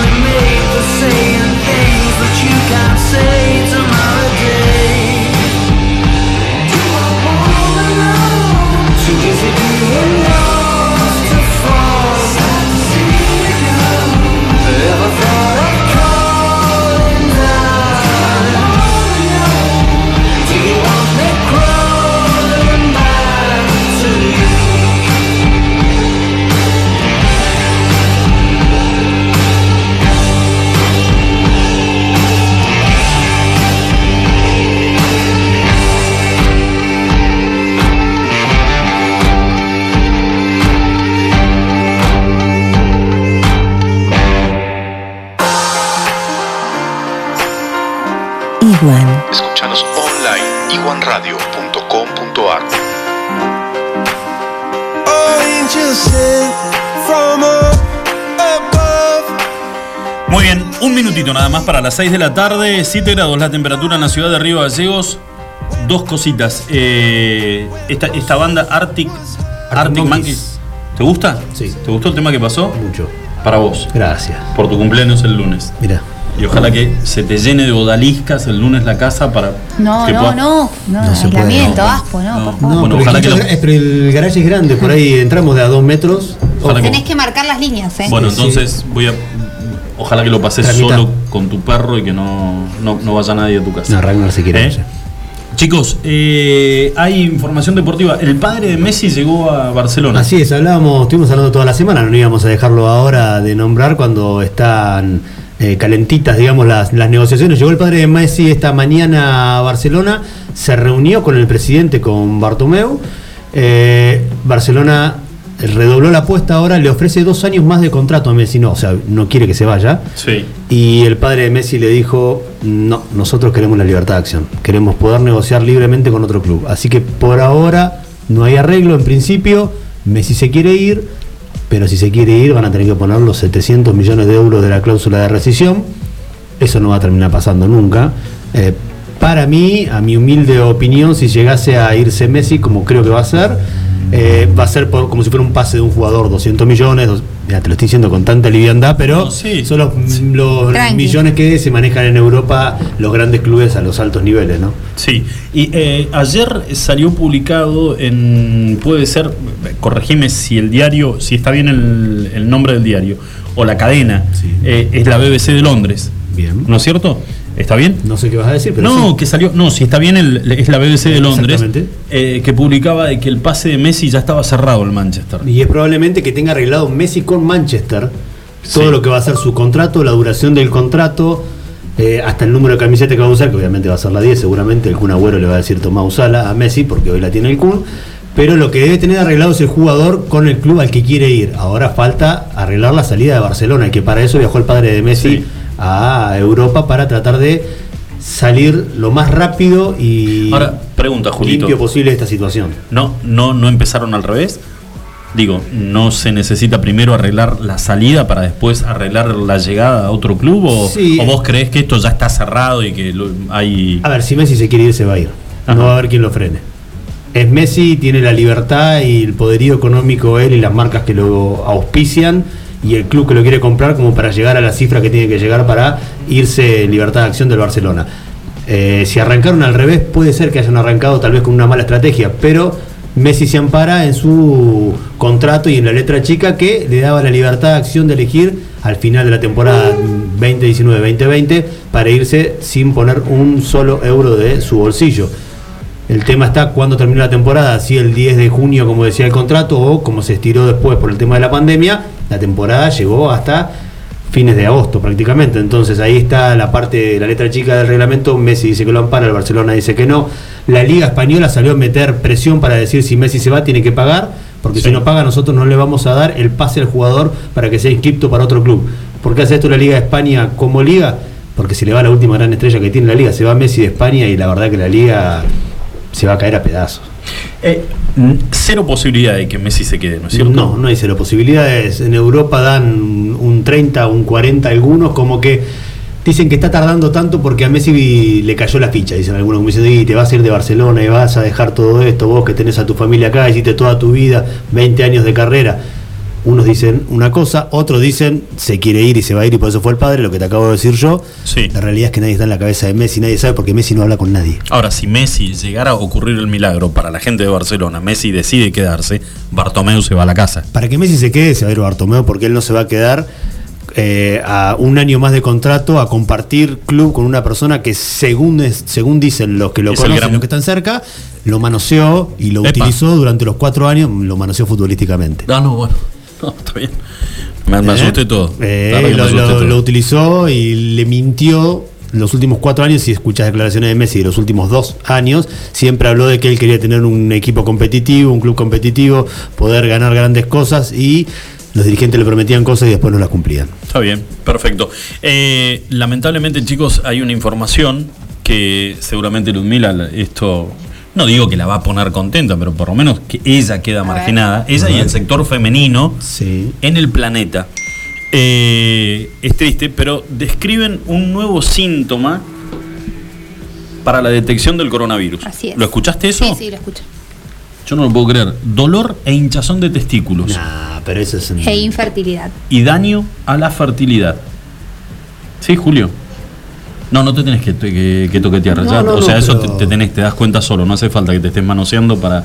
más para las 6 de la tarde, 7 grados la temperatura en la ciudad de Río Gallegos. Dos cositas. Eh, esta, esta banda Arctic, Arctic, Monkeys. Monkeys. ¿Te gusta? Sí. ¿Te gustó el tema que pasó? Mucho. Para vos, Gracias. por tu cumpleaños el lunes. Mira. Y ojalá que se te llene de odaliscas el lunes la casa para. No, que no, puedas- no, no, No aislamiento, no. aspo, no, No. por favor. No, Bueno, pero, ojalá el que lo- pero el garaje es grande, por ahí entramos de a dos metros. Ojalá que- Tenés que marcar las líneas, ¿eh? Bueno, Sí, entonces voy a. Ojalá que lo pases solo con tu perro y que no, no, no vaya nadie a tu casa. No, Ragnar se quiere. ¿Eh? Chicos, eh, hay información deportiva. El padre de Messi llegó a Barcelona. Así es, hablábamos, estuvimos hablando toda la semana, no íbamos a dejarlo ahora de nombrar cuando están eh, calentitas, digamos, las, las negociaciones. Llegó el padre de Messi esta mañana a Barcelona, se reunió con el presidente, con Bartomeu. Eh, Barcelona redobló la apuesta ahora, le ofrece dos años más de contrato a Messi, no, o sea, no quiere que se vaya. Sí. Y el padre de Messi le dijo, no, nosotros queremos la libertad de acción, queremos poder negociar libremente con otro club. Así que por ahora no hay arreglo en principio, Messi se quiere ir, pero si se quiere ir van a tener que poner los 700 millones de euros de la cláusula de rescisión. Eso no va a terminar pasando nunca. Eh, para mí, a mi humilde opinión, si llegase a irse Messi, como creo que va a ser, eh, va a ser por- como si fuera un pase de un jugador, 200 millones. dos- mira, te lo estoy diciendo con tanta liviandad, pero No, sí. son los, millones que se manejan en Europa los grandes clubes a los altos niveles, ¿no? Sí, y eh, ayer salió publicado en, puede ser, corregime si el diario, si está bien el, el nombre del diario, o la cadena, Sí. eh, es la BBC de Londres, Bien. ¿no es cierto? ¿Está bien? No sé qué vas a decir, pero no, sí. que salió. No, si está bien, el- es la BBC de Londres. Eh, que publicaba de que el pase de Messi ya estaba cerrado el Manchester. Y es probablemente que tenga arreglado Messi con Manchester todo Sí. lo que va a ser su contrato, la duración del contrato, eh, hasta el número de camiseta que va a usar, que obviamente va a ser la 10, seguramente el Kun Agüero le va a decir Tomás Usala a Messi, porque hoy la tiene el Kun. Pero lo que debe tener arreglado es el jugador con el club al que quiere ir. Ahora falta arreglar la salida de Barcelona, y que para eso viajó el padre de Messi Sí. A Europa para tratar de salir lo más rápido y Ahora, pregunta, Julito. limpio posible de esta situación. ¿No, no, ¿No empezaron al revés? Digo, ¿no se necesita primero arreglar la salida para después arreglar la llegada a otro club? ¿O, Sí. o vos crees que esto ya está cerrado y que lo- hay... A ver, si Messi se quiere ir, se va a ir. Ajá. No va a haber quien lo frene. Es Messi, tiene la libertad y el poderío económico él y las marcas que lo auspician y el club que lo quiere comprar como para llegar a la cifra que tiene que llegar para irse libertad de acción del Barcelona. Eh, si arrancaron al revés, puede ser que hayan arrancado tal vez con una mala estrategia, pero Messi se ampara en su contrato y en la letra chica que le daba la libertad de acción de elegir al final de la temporada 2019-2020 para irse sin poner un solo euro de su bolsillo. El tema está cuando terminó la temporada, si el 10 de junio, como decía el contrato, o como se estiró después por el tema de la pandemia, la temporada llegó hasta fines de agosto prácticamente. Entonces ahí está la parte de la letra chica del reglamento. Messi dice que lo ampara, el Barcelona dice que no. La Liga Española salió a meter presión para decir si Messi se va, tiene que pagar, porque Sí. si no paga, nosotros no le vamos a dar el pase al jugador para que sea inscripto para otro club. ¿Por qué hace esto la Liga de España como liga? Porque se le va la última gran estrella que tiene la liga, se va Messi de España y la verdad que la liga se va a caer a pedazos. Eh, cero posibilidad de que Messi se quede, ¿no es cierto? No, no hay cero posibilidades. En Europa dan un 30, un 40 algunos, como que dicen que está tardando tanto porque a Messi le cayó la ficha, dicen algunos, como dicen, "Y te vas a ir de Barcelona y vas a dejar todo esto, vos que tenés a tu familia acá, hiciste toda tu vida, 20 años de carrera. Unos dicen una cosa, otros dicen se quiere ir y se va a ir y por eso fue el padre, lo que te acabo de decir yo. Sí. La realidad es que nadie está en la cabeza de Messi, nadie sabe porque Messi no habla con nadie. Ahora, si Messi llegara a ocurrir el milagro para la gente de Barcelona, Messi decide quedarse, Bartomeu se va a la casa. Para que Messi se quede, se va a ir Bartomeu porque él no se va a quedar eh, a un año más de contrato a compartir club con una persona que según es- según dicen los que lo Es conocen, gran- los que están cerca, lo manoseó y lo Epa. utilizó durante los cuatro años, lo manoseó futbolísticamente. Ah, no, bueno. No, está bien. Me, me ¿Eh? asusté todo. Eh, La verdad que me lo, asusté lo- todo. lo utilizó y le mintió los últimos cuatro años, si escuchas declaraciones de Messi de los últimos dos años, siempre habló de que él quería tener un equipo competitivo, un club competitivo, poder ganar grandes cosas y los dirigentes le prometían cosas y después no las cumplían. Está bien, perfecto. Eh, lamentablemente, chicos, hay una información que seguramente Ludmila la- esto no digo que la va a poner contenta, pero por lo menos que ella queda marginada, ella y el sector femenino Sí. en el planeta. Eh, es triste, pero describen un nuevo síntoma para la detección del coronavirus. Así es. ¿Lo escuchaste eso? Sí, sí, lo escucho. Yo no lo puedo creer. Dolor e hinchazón de testículos Nah, pero eso es. un- E infertilidad. y daño a la fertilidad. ¿Sí, Julio? No, no te tenés que, que- que toquetear. No, ya, no, o sea, no, eso pero- te, te tenés, te das cuenta solo. No hace falta que te estés manoseando para.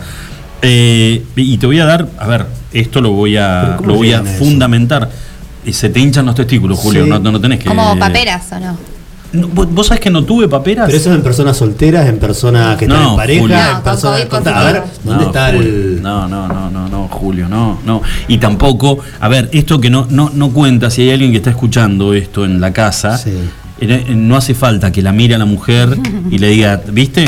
Eh, y te voy a dar, a ver, esto lo voy ¿Pero a, lo voy a eso? fundamentar. Y se te hinchan los testículos, Julio. Sí. No, no, no tenés que. Como paperas, ¿o no? ¿vos, sabés que no tuve paperas? Pero eso es en personas solteras, en personas que están No, en pareja, Julio. en No, con personas. COVID con- a ver. ¿dónde No, está Julio. el.? No, no, no, no, no, Julio, no, no. Y tampoco, a ver, esto que no, no, no cuenta, si hay alguien que está escuchando esto en la casa, Sí. Eh, no hace falta que la mire a la mujer y le diga, ¿viste?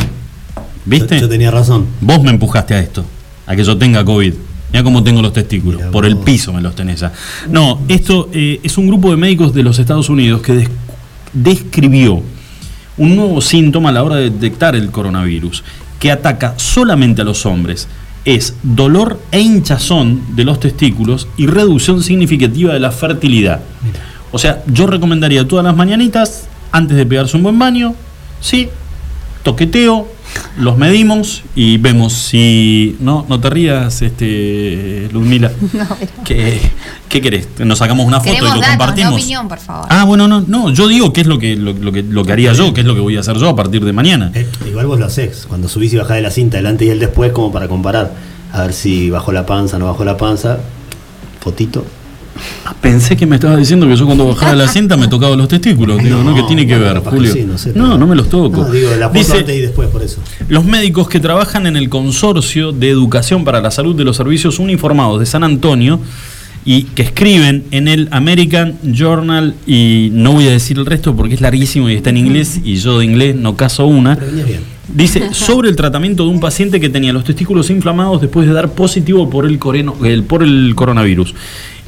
¿Viste? Yo, yo tenía razón. Vos me empujaste a esto, a que yo tenga COVID. Mira cómo tengo los testículos, Mirá por el piso me los tenés ya. No, esto eh, es un grupo de médicos de los Estados Unidos que des- describió un nuevo síntoma a la hora de detectar el coronavirus, que ataca solamente a los hombres. Es dolor e hinchazón de los testículos y reducción significativa de la fertilidad. O sea, yo recomendaría todas las mañanitas, antes de pegarse un buen baño, sí, toqueteo, los medimos y vemos si. No, no te rías, este, Ludmila. No, pero- ¿Qué, ¿Qué querés? Nos sacamos una foto y lo datos, compartimos. no opinión, por favor. Ah, bueno, no, no, yo digo qué es lo que, lo, lo que, lo que haría yo, qué es lo que voy a hacer yo a partir de mañana. Eh, igual vos lo hacés, cuando subís y bajás de la cinta, delante y el después, como para comparar. A ver si bajó la panza, no bajó la panza. Fotito. Pensé que me estabas diciendo que yo cuando bajaba la cinta me tocaba los testículos. Digo, ¿no? ¿Qué tiene que ver, que Julio? sí, no sé, no, no me los toco. No, digo, la Dice, antes y después, por eso. Los médicos que trabajan en el Consorcio de Educación para la Salud de los Servicios Uniformados de San Antonio y que escriben en el American Journal, y no voy a decir el resto porque es larguísimo y está en inglés, y yo de inglés no caso una, Pero bien. Dice sobre el tratamiento de un paciente que tenía los testículos inflamados después de dar positivo por el, coreno- el- por el coronavirus.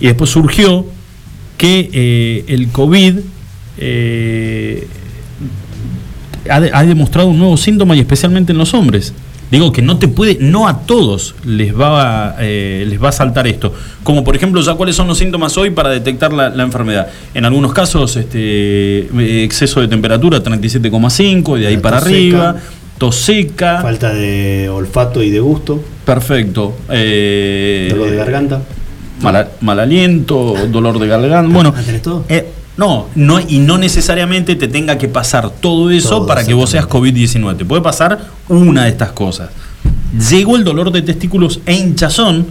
Y después surgió que eh, el COVID eh, ha, de- ha demostrado un nuevo síntoma y especialmente en los hombres. Digo que no te puede, no a todos les va, a, eh, les va a saltar esto. Como por ejemplo, ya cuáles son los síntomas hoy para detectar la, la enfermedad. En algunos casos, este, exceso de temperatura 37,5 y de ahí La para arriba, seca. Tos seca, Falta de olfato y de gusto, perfecto. eh, dolor de garganta. mal, mal aliento, dolor de garganta. Bueno, ¿tenés todo? eh, no, no, y no necesariamente te tenga que pasar todo eso Todo, para que vos seas COVID-19. Te puede pasar una de estas cosas. Llegó el dolor de testículos e hinchazón.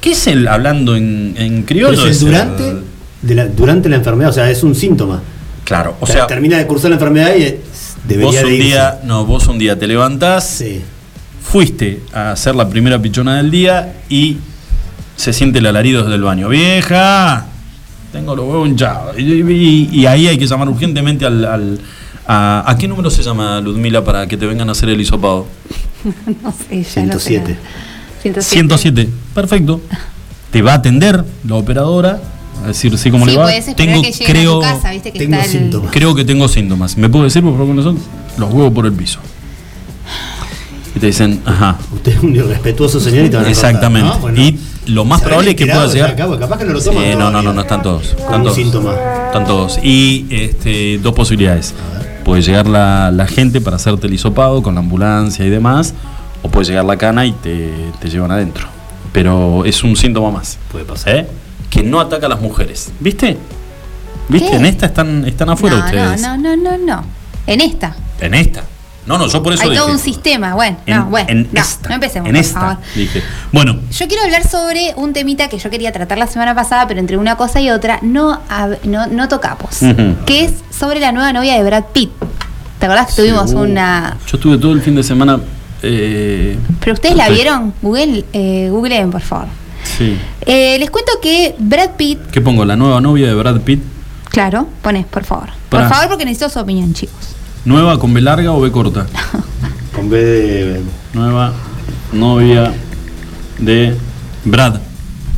¿Qué es el, hablando en, criollo? es el el- durante, de la, durante la enfermedad, o sea, es un síntoma. Claro, o O sea, sea, termina de cursar la enfermedad y debería vos un irse. día, no, vos un día te levantás, Sí. fuiste a hacer la primera pichona del día y se siente el alarido desde el baño. ¡Vieja! Tengo los huevos hinchados. Y, y- y ahí hay que llamar urgentemente al. al- a, ¿A qué número se llama Ludmila para que te vengan a hacer el hisopado? No sé, ya no sé 107. nada. 107. 107. Perfecto. Te va a atender la operadora. A decir, sí, ¿cómo sí, le va? que lleguen creo, a tu casa, viste que tengo está el... síntomas. creo que tengo síntomas. ¿Me puedo decir, por favor, cuáles son? Los huevos por el piso. Y te dicen, ajá, Usted es un irrespetuoso señor y te van a Exactamente. cortar, ¿no? Bueno, y lo más ¿se probable es que pueda llegar. Capaz que no lo no, no, no, no están todos. Están todos. síntoma. Están todos. Y este, dos posibilidades. Puede llegar la, la gente para hacerte el hisopado con la ambulancia y demás, o puede llegar la cana y te, te llevan adentro. Pero es un síntoma más. Puede pasar. ¿eh? Que no ataca a las mujeres. ¿Viste? ¿Viste? ¿Qué? En esta están, están afuera no, ustedes. no, no, no, no, no. En esta. En esta. No, no, yo por eso Hay dije. todo un sistema. Bueno, En, no, bueno. en no, esta. no empecemos, En por esta. favor. Dije. Bueno, Yo quiero hablar sobre un temita que yo quería tratar la semana pasada, pero entre una cosa y otra no, no, no tocamos. Que es sobre la nueva novia de Brad Pitt. ¿Te acordás que tuvimos uh, una. Yo estuve todo el fin de semana. eh, Pero ustedes la vieron? Google, eh, googleen, por favor. Sí. Eh, les cuento que Brad Pitt, ¿Qué pongo? La nueva novia de Brad Pitt. claro, pones, por favor. Pará. Por favor, porque necesito su opinión, chicos. ¿Nueva con B larga o B corta? Con B de. Nueva novia de Brad.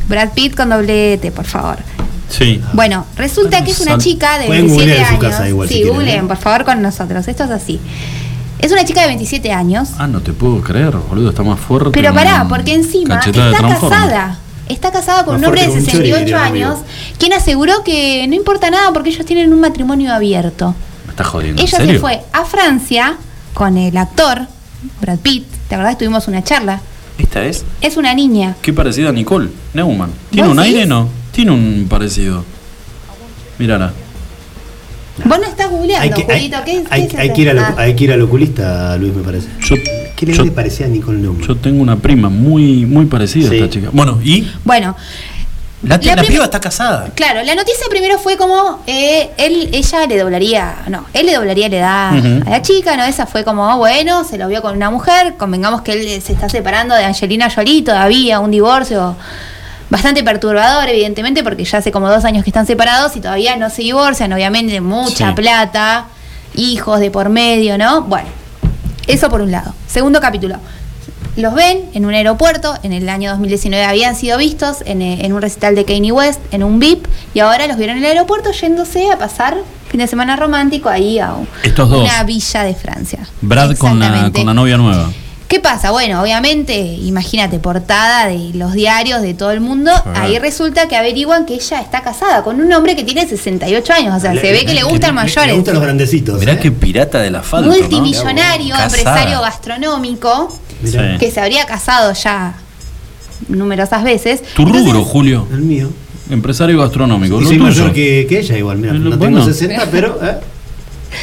Brad Pitt con doble T, por favor. Sí. Bueno, resulta que es una chica de Pueden 27 googlear en años. su casa igual, sí, si quieren, googleen, ¿eh? por favor, con nosotros. Esto es así. Es una chica de 27 años. Ah, no te puedo creer, boludo, está más fuerte. Pero pará, porque encima está casada. Está casada con Más un hombre de fuerte que un chori, 68 diría un amigo. años, quien aseguró que no importa nada porque ellos tienen un matrimonio abierto. Me estás jodiendo. ¿en Ella serio? se fue a Francia con el actor Brad Pitt. ¿Te acordás? Tuvimos una charla. ¿Esta es? Es una niña. Qué parecida a Nicole Neumann. ¿Tiene ¿Vos un decís? aire no? Tiene un parecido. Mírala. Vos no estás googleando, Hay que, hay, Julito. ¿Qué, qué hay- es hay eso? que ir al, hay que ir al oculista, Luis, me parece. Yo, ¿Qué le, parecía a Nicole Neumann? yo tengo una prima muy, muy parecida Sí. a esta chica. Bueno, y Bueno, la, La la piba está casada. Claro, la noticia primero fue como eh, él, ella le doblaría, no, él le doblaría la edad a la chica, ¿no? Esa fue como, bueno, se lo vio con una mujer, convengamos que él se está separando de Angelina Jolie, todavía un divorcio bastante perturbador, evidentemente, porque ya hace como dos años que están separados y todavía no se divorcian, obviamente, mucha Sí. plata, hijos de por medio, ¿no? Bueno, eso por un lado. Segundo capítulo. Los ven en un aeropuerto, en el año 2019 habían sido vistos en, eh, en un recital de Kanye West, en un VIP, y ahora los vieron en el aeropuerto yéndose a pasar fin de semana romántico ahí a un- Estos dos. una villa de Francia. Brad con la, con la novia nueva. ¿Qué pasa? Bueno, obviamente, imagínate, portada de los diarios de todo el mundo, ahí resulta que averiguan que ella está casada con un hombre que tiene 68 años, o sea, Le- se ve que le gustan Le mayores. gustan los grandecitos. Mirá ¿eh? qué pirata del asfalto. ¿no? Multimillonario, empresario gastronómico, Mirá. Sí. que se habría casado ya numerosas veces. Tu rubro, Julio. El mío. Empresario gastronómico. Y lo soy tuyo. mayor que, que ella igual, mira, no bueno. tengo 60, pero... ¿eh?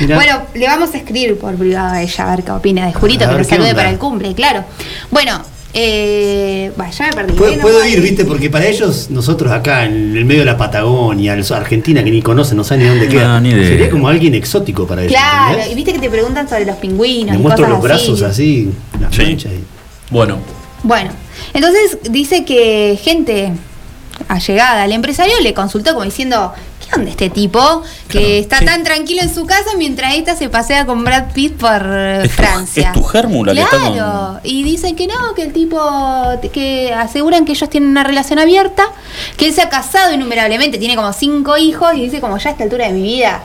Mirá. Bueno, le vamos a escribir por privado a ella a ver qué opina de Julito, que nos salude onda. para el cumple, claro. Bueno, Eh, bueno, ya me perdí. Puedo, ¿eh? No puedo puedo ir, ¿viste? Porque para ellos, nosotros acá en el medio de la Patagonia, Argentina que ni conocen, no saben ni dónde queda. No, ni idea. Sería como alguien exótico para ellos. Claro, ¿entendés? y viste que te preguntan sobre los pingüinos. Me y muestro cosas los brazos así, las Sí. manchas ahí. Bueno, Bueno, entonces dice que gente allegada al empresario le consultó como diciendo, ¿qué onda este tipo que Claro, está sí. tan tranquilo en su casa mientras esta se pasea con Brad Pitt por tu- Francia? es tu gérmula que está con- Claro, y dicen que no, que el tipo, que aseguran que ellos tienen una relación abierta, que él se ha casado innumerablemente, tiene como cinco hijos y dice como ya a esta altura de mi vida.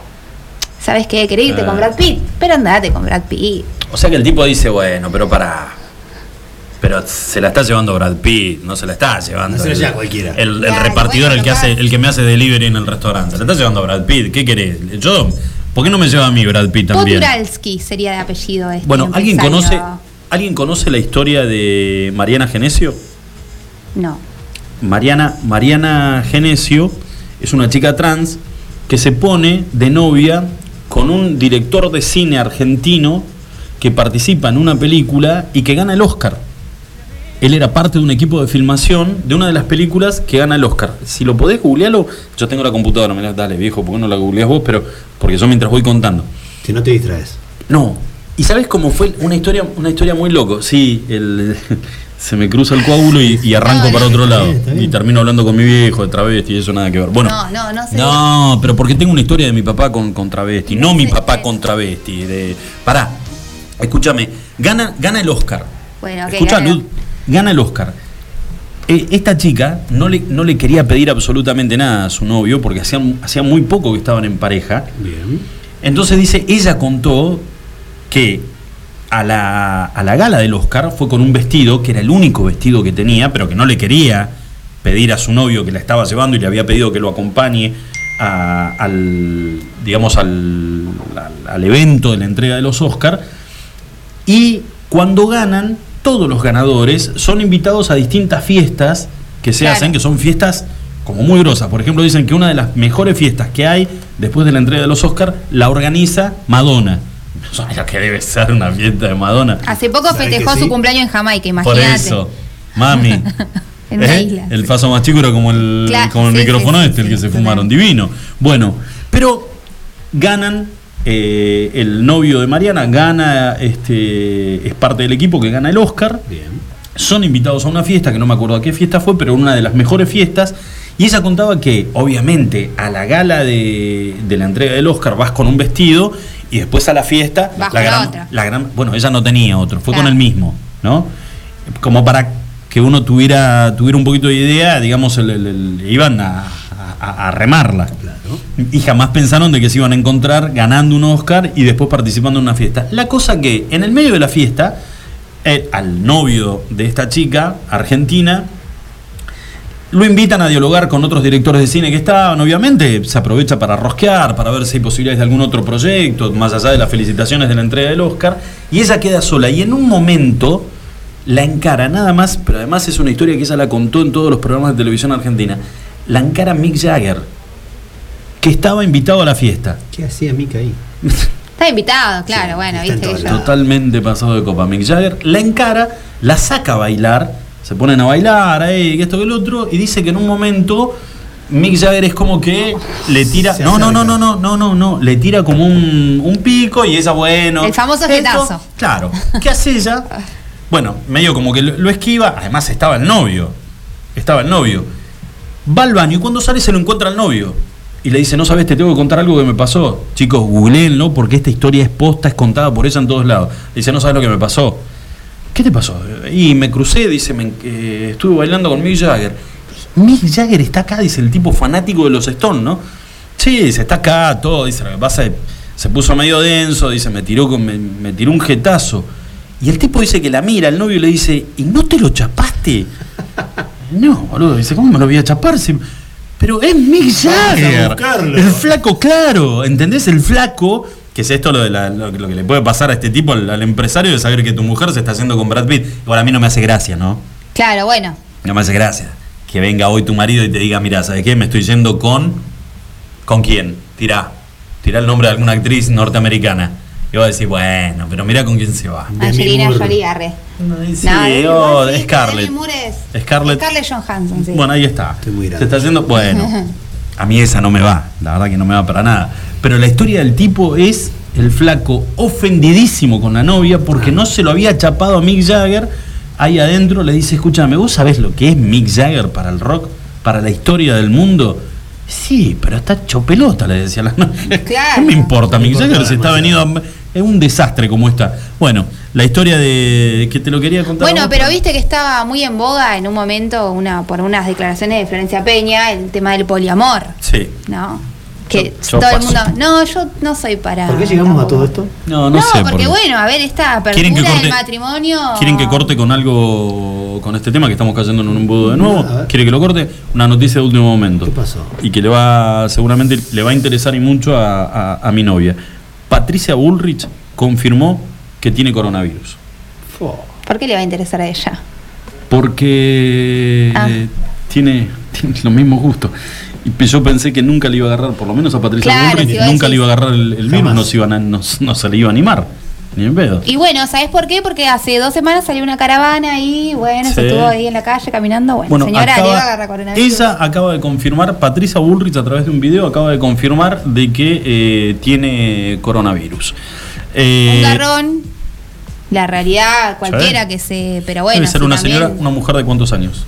¿Sabes qué? Querés irte con Brad Pitt, pero andate con Brad Pitt. o sea que el tipo dice, bueno, pero para. Pero se la está llevando Brad Pitt, no se la está llevando. No se la el- lleva cualquiera. El, el Claro, repartidor, el que hace, el que me hace delivery en el restaurante. Se la está llevando Brad Pitt. ¿Qué querés? Yo, ¿por qué no me lleva a mí Brad Pitt también? Poturalski sería de apellido este. Bueno, ¿alguien conoce, ¿alguien conoce la historia de Mariana Genesio? No. Mariana, Mariana Genesio es una chica trans que se pone de novia con un director de cine argentino que participa en una película y que gana el Oscar. Él era parte de un equipo de filmación de una de las películas que gana el Oscar. Si lo podés googlearlo, yo tengo la computadora, mirá, dale viejo, ¿por qué no la googleás vos? Pero, porque yo mientras voy contando. Si no te distraes. No. ¿Y sabes cómo fue? Una historia, una historia muy loco. Sí, el, se me cruza el coágulo y, y arranco No, para otro está lado. bien, está bien. Y termino hablando con mi viejo de travesti y eso nada que ver. Bueno, No, no, no sé. no, pero porque tengo una historia de mi papá con, con travesti. No mi papá con travesti. De, pará, escúchame. Gana, gana el Oscar. Bueno, ok, Escucha, gana. El Oscar. Eh, esta chica no le, no le quería pedir absolutamente nada a su novio porque hacía, hacía muy poco que estaban en pareja. Bien. Entonces dice, ella contó que a la, a la gala del Oscar fue con un vestido, que era el único vestido que tenía, pero que no le quería pedir a su novio que la estaba llevando y le había pedido que lo acompañe a- al, digamos, al, al- al evento de la entrega de los Oscar. Y cuando ganan, todos los ganadores son invitados a distintas fiestas que se Claro. hacen, que son fiestas como muy grosas. Por ejemplo, dicen que una de las mejores fiestas que hay después de la entrega de los Oscar la organiza Madonna. ¿Sabes lo que debe ser una fiesta de Madonna? Hace poco ¿Sabes festejó que su sí? cumpleaños en Jamaica, Por imagínate. eso, mami. En una ¿Eh? isla. El faso más chico era como el, Claro, como el sí, micrófono sí, sí, este, el sí, que se fumaron. Divino. Bueno, pero ganan. Eh, el novio de Mariana gana, este, es parte del equipo que gana el Oscar. Bien. Son invitados a una fiesta, que no me acuerdo a qué fiesta fue, pero una de las mejores fiestas. Y ella contaba que, obviamente, a la gala de, de la entrega del Oscar vas con un vestido y después a la fiesta. Vas la con gran, otra. la gran- bueno, ella no tenía otro, fue con el mismo, ¿no? Como para que uno tuviera, tuviera un poquito de idea, digamos, el- el- el- iban a, a- remarla. Y jamás pensaron de que se iban a encontrar ganando un Oscar y después participando en una fiesta. La cosa que en el medio de la fiesta, eh, al novio de esta chica argentina, lo invitan a dialogar con otros directores de cine que estaban. Obviamente se aprovecha para rosquear, para ver si hay posibilidades de algún otro proyecto, más allá de las felicitaciones de la entrega del Oscar. Y ella queda sola. Y en un momento la encara nada más, pero además es una historia que ella la contó en todos los programas de televisión argentina. La encara Mick Jagger, que estaba invitado a la fiesta. ¿Qué hacía Mika ahí? Está invitado, claro, Sí, bueno, viste que yo. Totalmente pasado de copa. Mick Jagger la encara, la saca a bailar, se ponen a bailar, ahí, que esto que el otro, y dice que en un momento Mick Jagger es como que le tira. No, no, no, no, no, no, no, no. Le tira como un, un pico y ella, bueno. El famoso esto, jetazo. Claro. ¿Qué hace ella? Bueno, medio como que lo, lo esquiva. Además estaba el novio. Estaba el novio. Va al baño y cuando sale se lo encuentra al novio. Y le dice, no sabes, te tengo que contar algo que me pasó. Chicos, googleenlo porque esta historia es posta, es contada por ella en todos lados. Dice, no sabes lo que me pasó. ¿Qué te pasó? Y me crucé, dice, eh, estuve bailando con Mick Jagger. Mick Jagger está acá, dice el tipo fanático de los Stones, ¿no? Sí, dice, está acá, todo, dice, lo que pasa es, se puso medio denso, dice, me tiró, con, me, me tiró un jetazo. Y el tipo dice que la mira, el novio le dice, ¿y no te lo chapaste? No, boludo, dice, ¿cómo me lo voy a chapar? Si- Pero es Mick Jagger. El flaco, claro. ¿Entendés? El flaco, que es esto lo, de la- lo, que- lo que le puede pasar a este tipo, al, al empresario, de saber que tu mujer se está haciendo con Brad Pitt. Igual a mí no me hace gracia, ¿no? Claro, bueno. No me hace gracia. Que venga hoy tu marido y te diga, mira, ¿sabes qué? Me estoy yendo con... ¿Con quién? Tirá. Tirá el nombre de alguna actriz norteamericana. Y vos decís, bueno, pero mira con quién se va. Angelina. Jolie arre. Sí, No, oh, sí, Scarlett. Es- Scarlett. Scarlett Johansson, sí. Bueno, ahí está. Estoy muy Se está haciendo. Bueno, a mí esa no me va. La verdad que no me va para nada. Pero la historia del tipo es el flaco ofendidísimo con la novia porque no se lo había chapado a Mick Jagger. Ahí adentro le dice: Escúchame, ¿vos sabés lo que es Mick Jagger para el rock? Para la historia del mundo. Sí, pero está hecho pelota, le decía la novia. Claro. ¿Qué me importa? No importa Jagger se está venido. a- Es un desastre como está. Bueno, la historia de. que te lo quería contar. Bueno, vos, pero viste que estaba muy en boga en un momento una por unas declaraciones de Florencia Peña el tema del poliamor, Sí. ¿no? Que Yo- yo todo el mundo, no, yo no soy para. ¿Por qué llegamos a tampoco". todo esto? No, No, no, sé. porque por qué. bueno, a ver, esta ¿Quieren que apertura corte- del matrimonio. ¿Quieren que corte con algo, con este tema que estamos cayendo en un embudo de nuevo? ¿Quiere que lo corte? Una noticia de último momento. ¿Qué pasó? Y que le va, seguramente le va a interesar y mucho a, a- a mi novia. Patricia Bullrich confirmó que tiene coronavirus. ¿Por qué le va a interesar a ella? Porque Ah. eh, tiene, tiene los mismos gustos. Y yo pensé que nunca le iba a agarrar, por lo menos a Patricia Claro, Bullrich, si nunca decís- le iba a agarrar el, el virus, no se, iban a- no, no se le iba a animar. Ni en pedo. Y bueno, ¿sabes por qué? Porque hace dos semanas salió una caravana y bueno, Sí. se estuvo ahí en la calle caminando. Bueno, Bueno, señora, acaba- le va a agarrar coronavirus. ella acaba de confirmar, Patricia Bullrich a través de un video acaba de confirmar de que eh, tiene coronavirus. Eh, Un garrón. La realidad, cualquiera que se. Pero bueno. debe ser una también- señora, una mujer de cuántos años?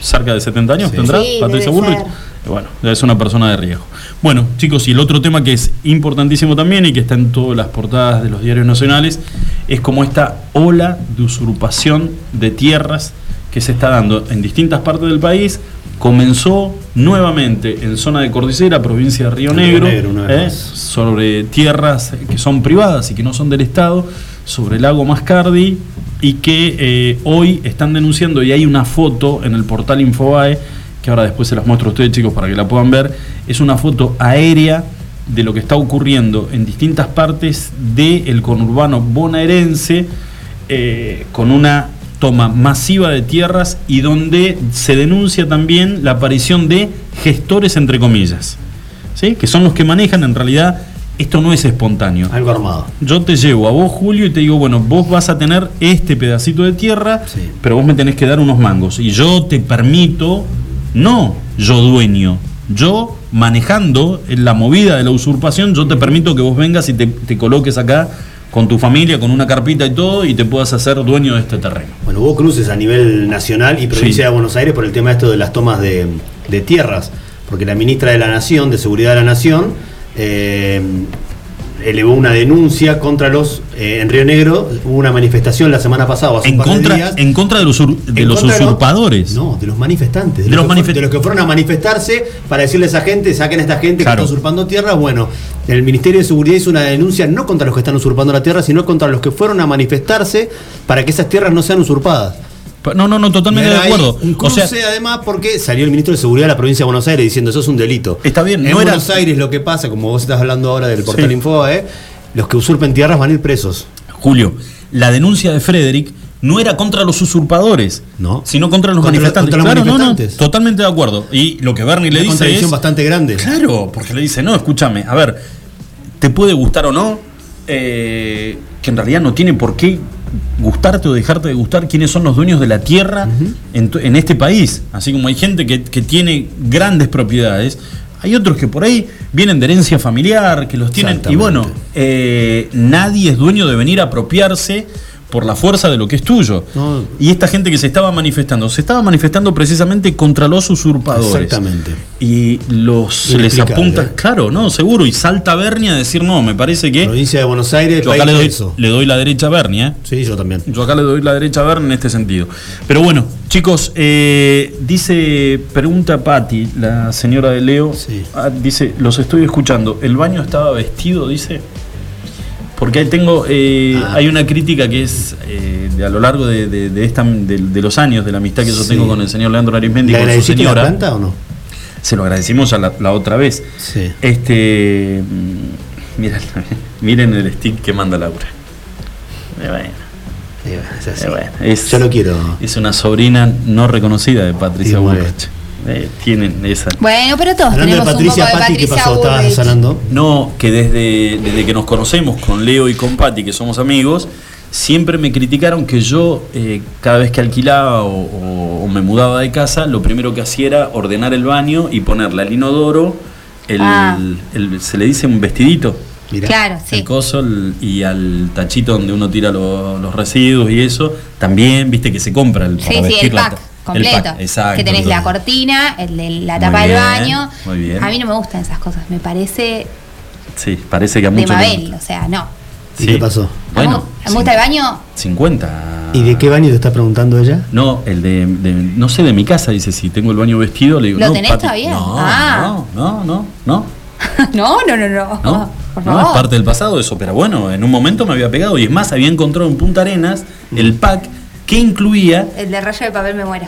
¿Cerca de 70 años Sí. tendrá Sí, Patricia Bullrich? ser. Bueno, es una persona de riesgo. Bueno, chicos, y el otro tema que es importantísimo también y que está en todas las portadas de los diarios nacionales es como esta ola de usurpación de tierras que se está dando en distintas partes del país. Comenzó nuevamente en zona de Cordillera, provincia de Río Negro, eh, sobre tierras que son privadas y que no son del Estado, sobre el lago Mascardi y que eh, hoy están denunciando y hay una foto en el portal Infobae, que ahora después se las muestro a ustedes chicos para que la puedan ver, es una foto aérea de lo que está ocurriendo en distintas partes del conurbano bonaerense eh, con una toma masiva de tierras y donde se denuncia también la aparición de gestores entre comillas, ¿sí? que son los que manejan en realidad esto no es espontáneo. Algo armado. Yo te llevo a vos, Julio, y te digo, bueno, vos vas a tener este pedacito de tierra, Sí. pero vos me tenés que dar unos mangos. Y yo te permito, no yo dueño, yo manejando la movida de la usurpación, yo te permito que vos vengas y te, te coloques acá con tu familia, con una carpita y todo, y te puedas hacer dueño de este terreno. Bueno, hubo cruces a nivel nacional y provincia Sí. de Buenos Aires por el tema esto de las tomas de, de tierras, porque la ministra de la Nación, de Seguridad de la Nación, eh, elevó una denuncia contra los, eh, en Río Negro, hubo una manifestación la semana pasada, hace En un par de contra, días, en contra de los, de los usurpadores. no, de los manifestantes. De, De los, los manifest- de los que fueron a manifestarse para decirle a esa gente, saquen a esta gente Claro. que está usurpando tierra. Bueno, el Ministerio de Seguridad hizo una denuncia no contra los que están usurpando la tierra, sino contra los que fueron a manifestarse para que esas tierras no sean usurpadas. No, no, no, totalmente de Era acuerdo. Un O cruce sea, además porque salió el ministro de Seguridad de la provincia de Buenos Aires diciendo eso es un delito. Está bien, en no era- Buenos Aires lo que pasa, como vos estás hablando ahora del portal Sí. Infobae, los que usurpen tierras van a ir presos. Julio, la denuncia de Frederick no era contra los usurpadores, No. sino contra los Contra manifestantes. contra los Claro, no, no, manifestantes. totalmente de acuerdo. Y lo que Bernie le dice es, bastante grande. claro, porque le dice, no, escúchame, a ver, te puede gustar o no, eh, que en realidad no tiene por qué gustarte o dejarte de gustar quiénes son los dueños de la tierra en, en este país. Así como hay gente que, que tiene grandes propiedades, hay otros que por ahí vienen de herencia familiar, que los tienen. Y bueno, eh, nadie es dueño de venir a apropiarse por la fuerza de lo que es tuyo. No. Y esta gente que se estaba manifestando, se estaba manifestando precisamente contra los usurpadores. Exactamente. Y los les apunta, ¿eh? claro, no, seguro, y salta Bernie a decir, no, me parece que Provincia de Buenos Aires, yo acá le doy, le doy la derecha a Bernie, ¿eh? Sí, yo también. Yo acá le doy la derecha a Bernie en este sentido. Pero bueno, chicos, eh, dice, pregunta Patti, la señora de Leo, Sí. ah, dice, los estoy escuchando, ¿el baño estaba vestido? Dice. Porque ahí tengo, eh, Ah. hay una crítica que es eh, de a lo largo de, de- de esta, de, los años, de la amistad que yo Sí. tengo con el señor Leandro Arismendi, ¿Le con su agradeciste la señora. planta o no? Se lo agradecimos a la, la otra vez. Sí. Este, mm, miren, miren el stick que manda Laura. Eh, bueno, es así. eh, bueno, es, Yo lo quiero. es una sobrina no reconocida de Patricia. Bullrich. Eh, tienen esa. Bueno, pero todos Hablando de tenemos Patricia un poco de Patti, ¿qué Patricia pasó? Estabas hablando. No, que desde, desde que nos conocemos con Leo y con Patti, que somos amigos, siempre me criticaron que yo, eh, cada vez que alquilaba o, o- o me mudaba de casa, lo primero que hacía era ordenar el baño y ponerle al inodoro, el, Ah. el- se le dice un vestidito, Mirá. Claro, sí. el coso el- y al tachito donde uno tira lo- los residuos y eso, también, viste que se compra el Sí, para sí, el vestir la- pack completo. pack, exacto. que tenés la cortina, el de la tapa del baño. muy bien. A mí no me gustan esas cosas. Me parece Sí, parece que a de muchos... les- Mabel, o sea, no. ¿Y qué pasó? Bueno, me gusta el baño 50. ¿Y de qué baño te está preguntando ella? No, el de, de- no sé, de mi casa, dice, si tengo el baño vestido, le digo, ¿Lo no, tenés Pati, todavía? No, Ah. no, no, no, no, no, no, no, no. no, Por no, favor. es parte del pasado eso, pero bueno, en un momento me había pegado y es más, había encontrado en Punta Arenas el pack que incluía El de rollo de papel me muero.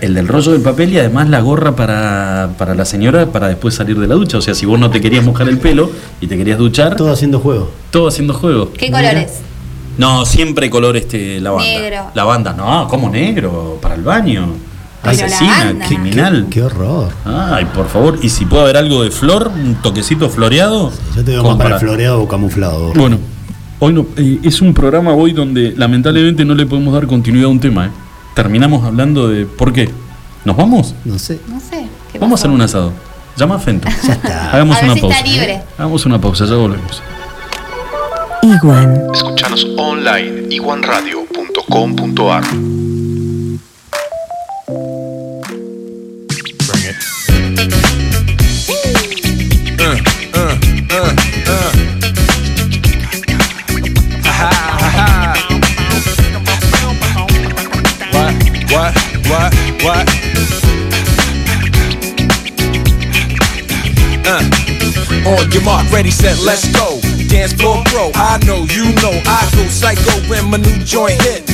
el del rollo de papel y además la gorra para, para la señora para después salir de la ducha. O sea, si vos no te querías mojar el pelo y te querías duchar, todo, Todo haciendo juego. haciendo juego. ¿Qué colores? No, siempre color este lavanda. Negro. Lavanda, no, ¿cómo negro? Para el baño. Pero Asesina, criminal. Qué horror. Ay, por favor, y si puede haber algo de flor, un toquecito floreado. Yo te veo como más para el floreado o camuflado. Bueno, hoy no, eh, es un programa hoy donde lamentablemente no le podemos dar continuidad a un tema. ¿eh? Terminamos hablando de por qué. ¿Nos vamos? No sé. No sé. ¿qué Vamos a hacer un asado. Llama a Fento. Ya está. Hagamos A ver una si pausa. está libre. Hagamos una pausa, ya volvemos. Iguan. Escuchanos online iguanradio.com.ar On your mark, ready, set, let's go. Dance floor I know, you know, I go psycho when my new joint hit.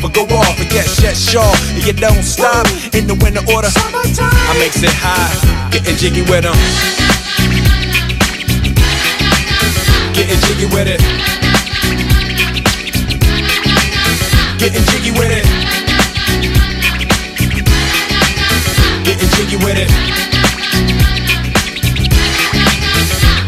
or go off. And yes, yes, sure. And you don't stop in the winter order. I makes it high, getting jiggy with them. Getting jiggy with it. Getting jiggy with it. Getting jiggy with it.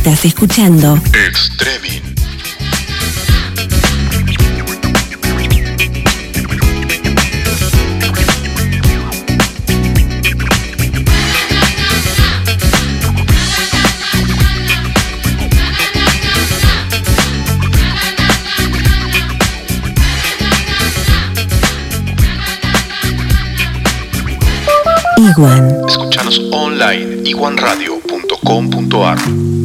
Estás escuchando Extremin. Iguan. Escuchanos online iguanradio.com.ar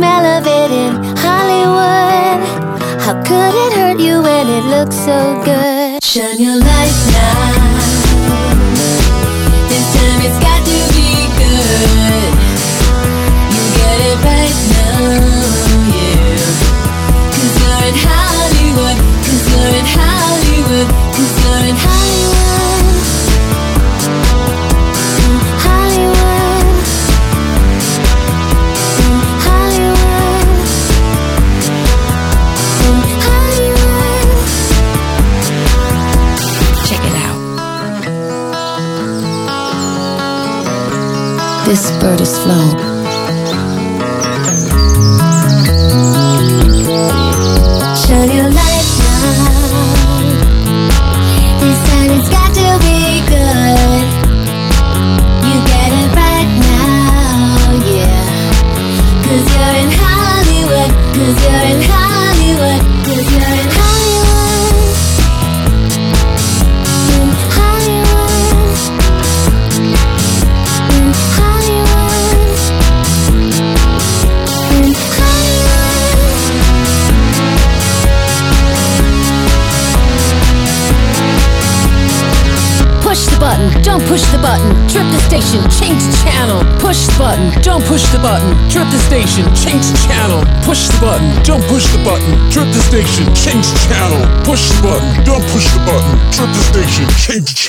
smell of it in Hollywood. How could it hurt you when it looks so good? Shine your light. bird is flying.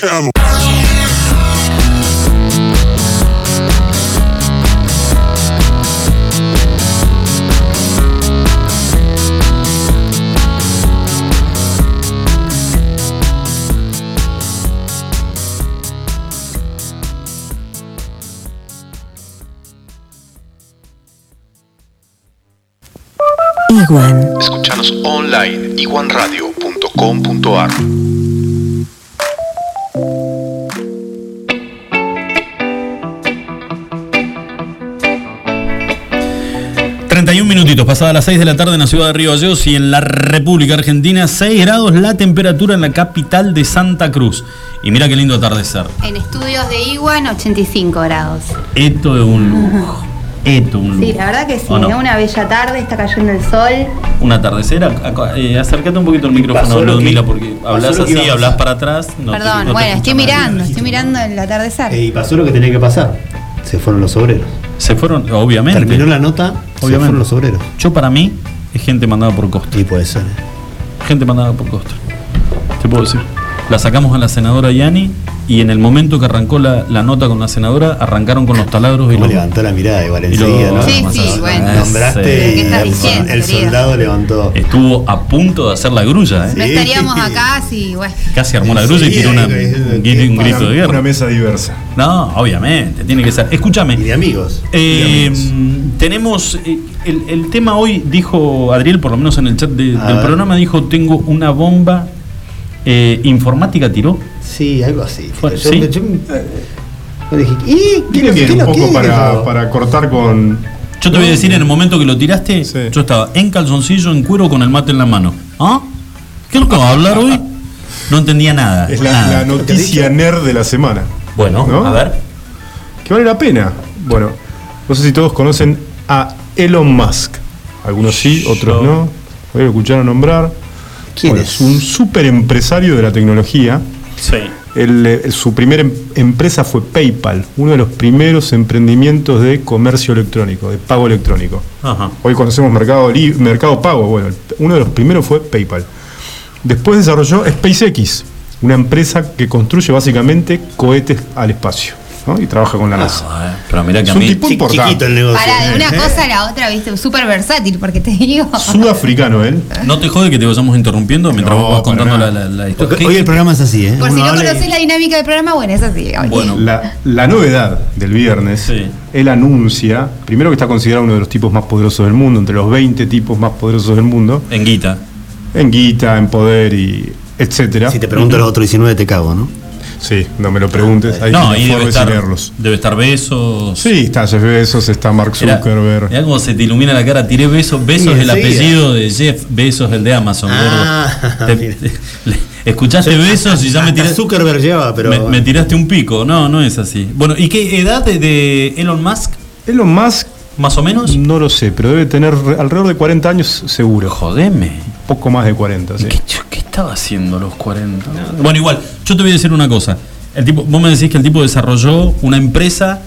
te amo. Iguan. Escúchanos online iguanradio.com.ar. minutos, pasadas las 6 de la tarde en la ciudad de Río Gallegos y en la República Argentina, 6 grados la temperatura en la capital de Santa Cruz. Y mira qué lindo atardecer. En estudios de Iguan, 85 grados. Esto es un lujo. Esto un lujo. Sí, la verdad que sí, no? es una bella tarde, está cayendo el sol. Un atardecer, eh, acércate un poquito el micrófono, Ludmila, porque hablas así, hablas para atrás. Perdón, bueno, estoy mirando, estoy mirando el atardecer. Y pasó lo que tenía que pasar, se fueron los obreros. Se fueron, obviamente. Terminó la nota, se Obviamente. fueron los obreros. Yo para mí es gente mandada por Costa. Y puede ser. ¿eh? Gente mandada por Costa. Te puedo decir. La sacamos a la senadora Yani y en el momento que arrancó la, la nota con la senadora, arrancaron con los taladros y los. levantó la mirada lo- enseguida, ¿no? Sí, sí, bueno. Nombraste y ¿Qué estás el- diciendo, el querido? soldado levantó. Estuvo a punto de hacer la grulla, ¿eh? No estaríamos acá si, bueno. Casi armó la grulla y tiró una- un, grito- un grito de Una, guerra. una mesa diversa. No, obviamente, tiene que ser. Escúchame. Y de amigos. Eh, amigos. tenemos eh, el, el tema hoy, dijo Adriel, por lo menos en el chat de- del ver. programa, dijo, tengo una bomba eh, informática, tiró. Sí, algo así. Fue- Yo- sí. yo- yo dije, ¿y qué lo- bien qué un lo poco quiero? para, para cortar con. Yo te voy a decir, en el momento que lo tiraste, Sí. yo estaba en calzoncillo, en cuero, con el mate en la mano. ¿Ah? ¿Qué es lo que va a hablar hoy? No entendía nada. Es la, nada. la noticia nerd de la semana. Bueno, ¿No? a ver. Que vale la pena. Bueno, no sé si todos conocen a Elon Musk. Algunos sí, otros no. Voy a escuchar a nombrar. ¿Quién Bueno, es? un super empresario de la tecnología. Sí. El, eh, su primera em- empresa fue PayPal, uno de los primeros emprendimientos de comercio electrónico, de pago electrónico. Ajá. Hoy conocemos Mercado, Mercado Pago, bueno, uno de los primeros fue PayPal. Después desarrolló SpaceX, una empresa que construye básicamente cohetes al espacio ¿no? y trabaja con la NASA. Ah, eh, pero mirá que Es a un mí. tipo importante. chiquito el negocio. Para de una ¿eh? cosa a la otra, viste, súper versátil, porque te digo. Sudafricano él. No te jode que te vayamos interrumpiendo mientras No, vos vas contando la, nada. la- la historia. Hoy el programa es así, ¿eh? Por si no y- conoces la dinámica del programa, bueno, es así. oye. Bueno. La, la novedad del viernes, Sí. él anuncia, primero que está considerado uno de los tipos más poderosos del mundo, entre los 20 tipos más poderosos del mundo, En guita. en guita, en poder y etcétera. Si te pregunto los otros 19 te cago, ¿no? Sí, no me lo preguntes, hay No, que y debe estar, leerlos. debe estar besos. Sí, está Jeff Bezos, está Mark Zuckerberg. mirá cómo se te ilumina la cara. Tiré besos. Besos Sí, el enseguida. apellido de Jeff. Besos el de Amazon. Ah. Te- escuchaste besos y ya me tiraste. Zuckerberg lleva, pero. Me, me tiraste un pico. No, no es así. Bueno, ¿y qué edad de, de Elon Musk? Elon Musk, ¿Más o menos? no lo sé, pero debe tener re- alrededor de 40 años seguro. Jodeme. Poco más de 40, sí. ¿Qué, estaba haciendo a los 40? Bueno, igual, yo te voy a decir una cosa. El tipo, vos me decís que el tipo desarrolló una empresa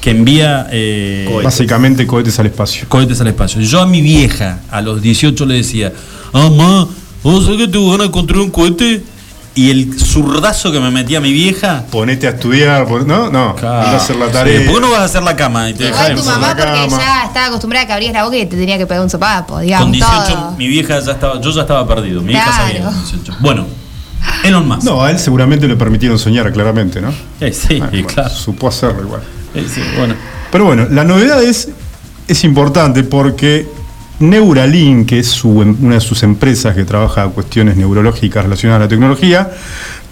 que envía eh, Básicamente cohetes al espacio. cohetes al espacio. Yo a mi vieja, a los 18, le decía, ah, ma, ¿vos sabés que tengo ganas de construir un cohete? Y el zurdazo que me metía mi vieja... Ponete a estudiar, pon- ¿no? No, a hacer la Sí, tarea. ¿Por qué no vas a hacer la cama? Y te Igual tu mamá, la porque cama. ya estaba acostumbrada a que abrías la boca y te tenía que pegar un sopapo, digamos. Con 18, todo. mi vieja ya estaba, yo ya estaba perdido. Mi vieja sabía. con 18. Bueno, Elon Musk. No, a él seguramente le permitieron soñar, claramente, ¿no? Eh, sí, Ah, bueno, claro. Supo hacerlo igual. Eh, sí, bueno. Pero bueno, la novedad es, es importante porque Neuralink, que es su em- una de sus empresas que trabaja cuestiones neurológicas relacionadas a la tecnología,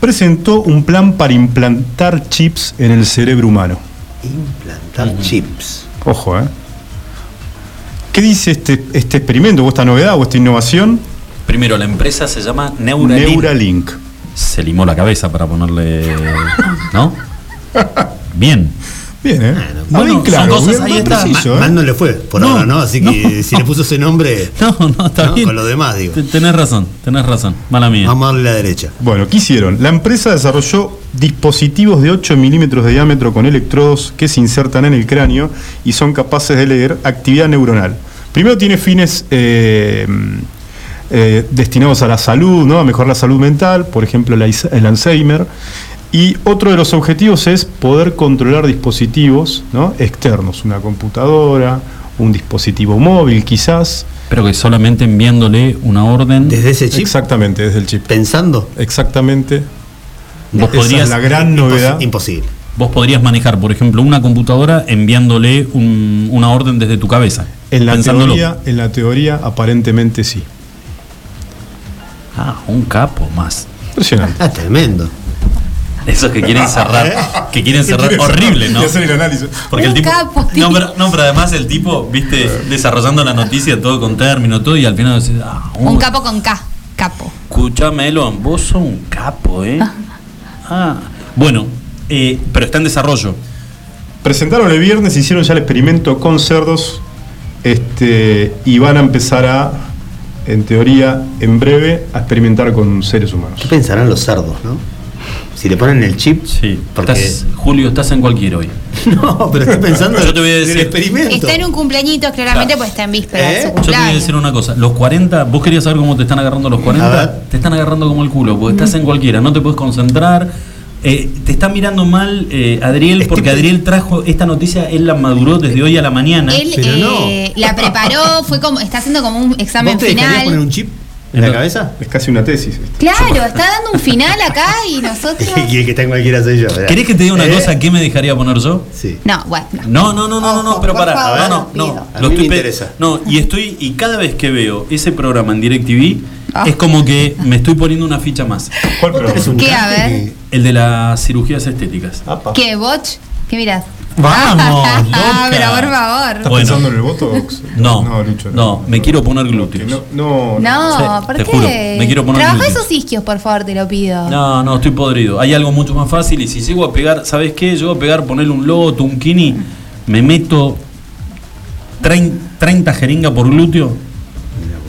presentó un plan para implantar chips en el cerebro humano. Implantar chips. Ojo, ¿eh? ¿Qué dice este, este experimento o esta novedad o esta innovación? Primero, la empresa se llama Neuralink. Neuralink. Se limó la cabeza para ponerle. ¿No? Bien. Bien, ¿eh? Bueno, bien son claro, cosas- bien- ahí bien está. preciso, Ma- ¿eh? Mal no le fue, por No, ahora, ¿no? Así que no. si le puso ese nombre, No, no, está ¿no? bien. con lo demás, digo. Te- Tenés razón, tenés razón. Mala mía. Vamos a darle la derecha. Bueno, ¿qué hicieron? La empresa desarrolló dispositivos de 8 milímetros de diámetro con electrodos que se insertan en el cráneo y son capaces de leer actividad neuronal. Primero tiene fines eh, eh, destinados a la salud, ¿no? a mejorar la salud mental, por ejemplo el Alzheimer. Y otro de los objetivos es poder controlar dispositivos ¿no? externos, una computadora, un dispositivo móvil quizás. Pero que solamente enviándole una orden. Desde ese chip, Exactamente, desde el chip. pensando, Exactamente. Vos Esa podrías, es la gran novedad. imposible. vos podrías manejar, por ejemplo, una computadora enviándole un- una orden desde tu cabeza. En la, pensándolo. teoría, en la teoría, aparentemente sí. Ah, un capo más. Impresionante. Ah, tremendo. Esos que quieren cerrar, que quieren cerrar horrible, ¿no? Hacer el análisis. Porque el Un tipo. capo, tío. no, pero, no, pero además el tipo, viste, desarrollando la noticia todo con término, todo, y al final decís, ah, Un capo con K. Capo. Escuchame, Elon, vos sos un capo, ¿eh? Ah, bueno, eh, pero está en desarrollo. presentaron el viernes, hicieron ya el experimento con cerdos este, y van a empezar a, en teoría, en breve, a experimentar con seres humanos. ¿Qué pensarán los cerdos, no? Si le ponen el chip. Sí, Porque- estás- Julio, estás en cualquier hoy. No, pero estoy pensando Yo te voy a en el decir- experimento. Está en un cumpleañito, claramente, pues está en víspera su Yo te voy a decir una cosa. Los 40, ¿vos querías saber cómo te están agarrando los A 40? ver. Te están agarrando como el culo, porque estás en cualquiera, no te puedes concentrar. Eh, te está mirando mal eh, Adriel, porque Adriel trajo esta noticia, él la maduró desde hoy a la mañana. Él eh, la preparó, fue como, está haciendo como un examen ¿Vos te final. poner un chip en la cabeza? Es casi una tesis. esto. Claro, está dando un final acá y nosotros. y el que está en cualquiera soy yo. ¿verdad? ¿Querés que te diga una ¿Eh? cosa que me dejaría poner yo? Sí. No, bueno, no. No, no, no, no, no, no, pero favor, no, no, no. A lo mí me estoy pe- interesa. No, y estoy, y cada vez que veo ese programa en DirecTV, Ah. es como que me estoy poniendo una ficha más. ¿Cuál programa? ¿Qué? A ver. El de las cirugías estéticas. Apa. ¿Qué, Botch? ¿Qué mirás? Vamos, Ah, loca. pero por favor. ¿Estás Bueno. pensando en el Botox? No, no, Lucho, no, me quiero poner glúteos. No, no, No, Sí, ¿por te qué? juro, me quiero poner Trabaja glúteos. esos isquios, por favor, te lo pido. No, no, estoy podrido. Hay algo mucho más fácil y si llego a pegar, ¿sabes qué? Llego a pegar, ponerle un loto, un kini, me meto 30, 30 jeringas por glúteo.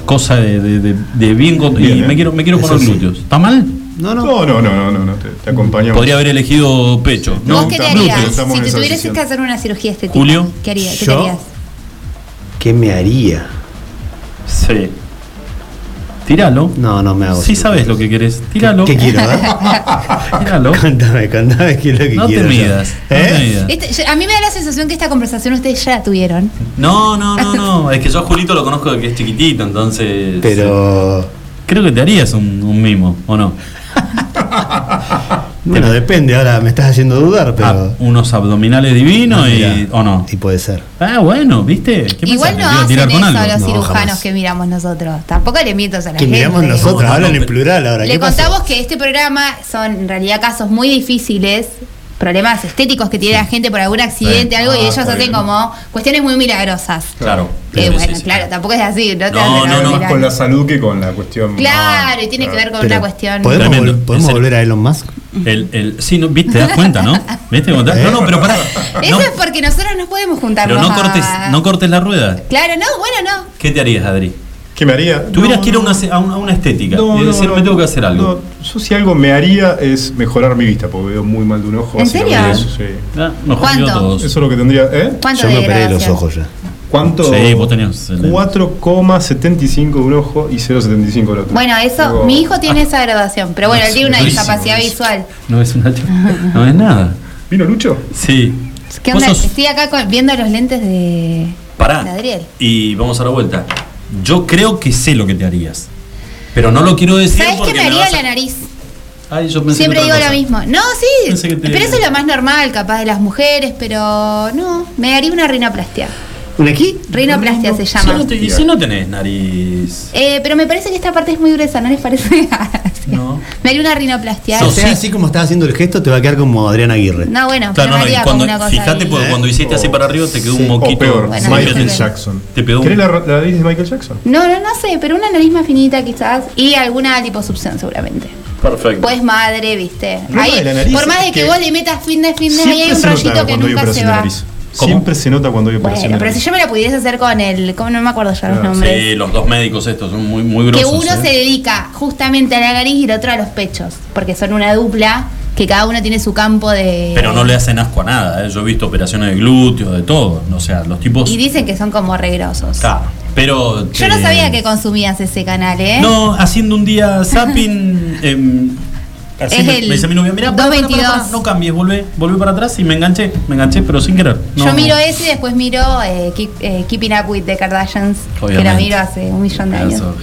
Cosa de, de- de- de bien con- Bien, y me quiero, me quiero Eso poner sí. glúteos. ¿Está mal? No, no. No, no, no, no, no, no, te, te acompañamos. Podría haber elegido pecho. No, ¿Vos qué te harías? Si te tuvieras decisión. que hacer una cirugía estética, Julio. ¿qué, haría, qué te harías? ¿Qué me haría? Sí. Tíralo. No, no me hago. Sí cirugía. sabes lo que querés. Tíralo. ¿Qué quiero, eh? Tíralo. Contame, contame qué es lo que No quiero. midas. no ¿Eh? te midas. Este- yo- a mí me da la sensación que esta conversación ustedes ya la tuvieron. No, no, no, no. Es que yo a Julito lo conozco de que es chiquitito, entonces. Pero. Creo que te harías un, un mimo, ¿o no? Bueno, depende, ahora me estás haciendo dudar, pero. Ah, unos abdominales divinos Ah, y. ¿O no? Y puede ser. Ah, bueno, ¿viste? ¿Qué Igual pensás, no que hacen tirar con eso a los No, cirujanos jamás. que miramos nosotros. Tampoco le mientas a la Que gente. miramos nosotros, No, no, hablan no, en plural ahora. Le ¿qué pasó? contamos que este programa son en realidad casos muy difíciles, problemas estéticos que tiene la gente por algún accidente, Sí. algo, y Ah, ellos hacen bien. como cuestiones muy milagrosas. Claro. Eh, Sí, bueno, sí, sí. claro, tampoco es así, no te No, no, no. Más con la salud que con la cuestión. Claro, y tiene que ver con Pero, una cuestión. ¿Podemos, Tremendo. vol- ¿podemos volver a Elon Musk? El, el, sí, no, ¿viste? ¿Te das cuenta, no? ¿Viste? ¿Eh? No, no, pero pará. Eso No, es porque nosotros no podemos juntarnos. pero no a- cortes, no cortes la rueda. Claro, no, bueno, no. ¿Qué te harías, Adri? ¿Qué me haría? Tuvieras No, que ir a una, a una, a una estética No, y decir, no, me tengo que hacer algo. no, yo si algo me haría es mejorar mi vista, porque veo muy mal de un ojo. ¿En serio? Eso, sí. Ah, ¿Cuánto? Eso es lo que tendría. ¿Eh? ¿Cuánto Yo me operé los ojos ya. ¿Cuánto? Sí, vos tenías el- 4,75 de un ojo y 0,75 del otro. Bueno, eso, mi hijo tiene esa graduación, pero bueno, él tiene una discapacidad visual. No es una no es nada. ¿Vino Lucho? Sí. ¿Qué onda? sos- Estoy acá con- viendo los lentes de, Pará. de Adriel. Y vamos a la vuelta. Yo creo que sé lo que te harías. Pero no lo quiero decir ¿Sabes qué porque me haría a- la nariz? Ay, yo pensé Siempre que digo lo mismo. No, sí, que pero eso es lo más normal, capaz de las mujeres, pero no, me haría una rinoplastia. ¿Un aquí? Rinoplastia se Si llama. no te- y si no tenés nariz. Eh, pero me parece que esta parte es muy gruesa, ¿no les parece? No. me haría una rinoplastia. O Sos- sea, sí. así como estás haciendo el gesto, te va a quedar como Adrián Aguirre. No, bueno, Claro, pero no, no, haría cuando, como una cosa fíjate, ahí. porque cuando hiciste así para arriba te quedó un O moquito. peor, Bueno, Michael sí. Jackson. Te pegó ¿Querés la, la nariz de Michael Jackson? No, no, no sé, pero una nariz más finita quizás y alguna liposucción seguramente. Perfecto. Pues madre, viste. Ahí, por más de que, que vos le metas fin de fin de ahí Siempre hay un rollito que nunca se va. nariz. ¿Cómo? Siempre se nota cuando hay operación Bueno, pero si yo me la pudiese hacer con el. ¿Cómo no me acuerdo ya los Claro, nombres? Sí, los dos médicos estos son muy, muy que grosos. uno ¿eh? se dedica justamente a la nariz y el otro a los pechos. Porque son una dupla que cada uno tiene su campo de. Pero no le hacen asco a nada. ¿eh? Yo he visto operaciones de glúteos, de todo. O sea, los tipos. Y dicen que son como regrosos. Claro, pero. Yo no eh, sabía que consumías ese canal, ¿eh? No, haciendo un día zapping. así me, el me dice mi novia, mira, para, para, para, 222. para, no cambies, volvé, volvé para atrás y me enganché, me enganché, pero sin querer. No, Yo miro ese y después miro eh, Keep- eh, Keeping Up with the Kardashians, que Obviamente. miro hace un millón de años. Eso.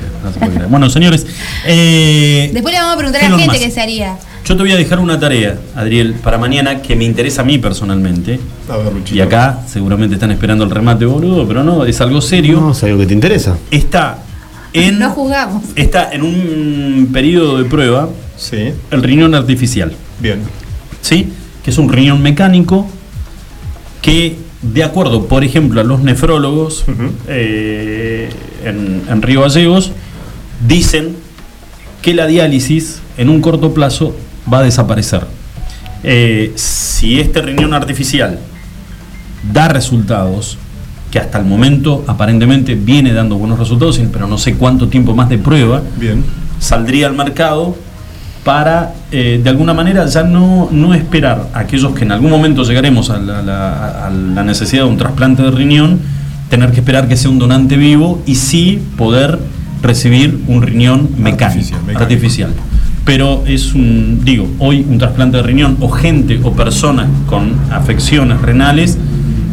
Bueno, señores, eh, Después le vamos a preguntar a la gente qué se haría. yo te voy a dejar una tarea, Adriel, para mañana que me interesa a mí personalmente. A ver, Luchito. Y acá seguramente están esperando el remate, boludo, pero no, es algo serio. No, es algo que te interesa. Está en, No juzgamos. está en un periodo de prueba Sí, el riñón artificial. bien. ¿sí? Que es un riñón mecánico que, de acuerdo, por ejemplo, a los nefrólogos eh, en, en Río Gallegos, dicen que la diálisis en un corto plazo va a desaparecer. Eh, si este riñón artificial da resultados, que hasta el momento aparentemente viene dando buenos resultados, pero no sé cuánto tiempo más de prueba, Bien. saldría al mercado para, eh, de alguna manera, ya no, no esperar a aquellos que en algún momento llegaremos a la, la- a la necesidad de un trasplante de riñón, tener que esperar que sea un donante vivo y sí poder recibir un riñón mecánico, artificial. Pero es un, digo, hoy un trasplante de riñón o gente o personas con afecciones renales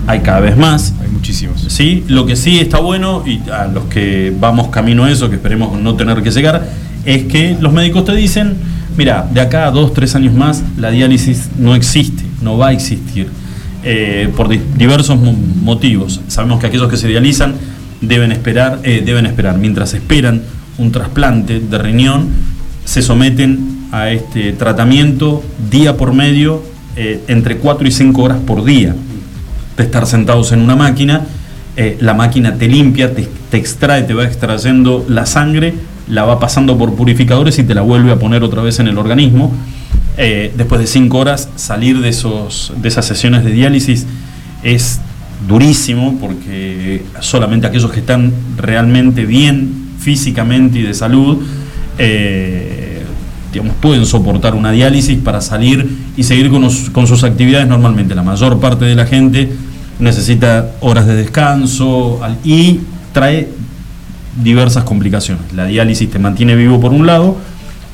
hay cada vez más. Hay muchísimos. Sí, lo que sí está bueno, y a los que vamos camino a eso, que esperemos no tener que llegar, es que los médicos te dicen, mira, de acá a dos, tres años más, la diálisis no existe, no va a existir, eh, por di- diversos mo- motivos. Sabemos que aquellos que se dializan deben esperar, eh, deben esperar, mientras esperan un trasplante de riñón, se someten a este tratamiento día por medio, eh, entre 4 y 5 horas por día de estar sentados en una máquina, la máquina te limpia, te extrae, te va extrayendo la sangre, la va pasando por purificadores y te la vuelve a poner otra vez en el organismo. Eh, después de cinco horas, salir de, esos, de esas sesiones de diálisis es durísimo porque solamente aquellos que están realmente bien físicamente y de salud eh, pueden soportar una diálisis para salir y seguir con, con sus actividades normalmente. La mayor parte de la gente necesita horas de descanso y trae diversas complicaciones. La diálisis te mantiene vivo por un lado,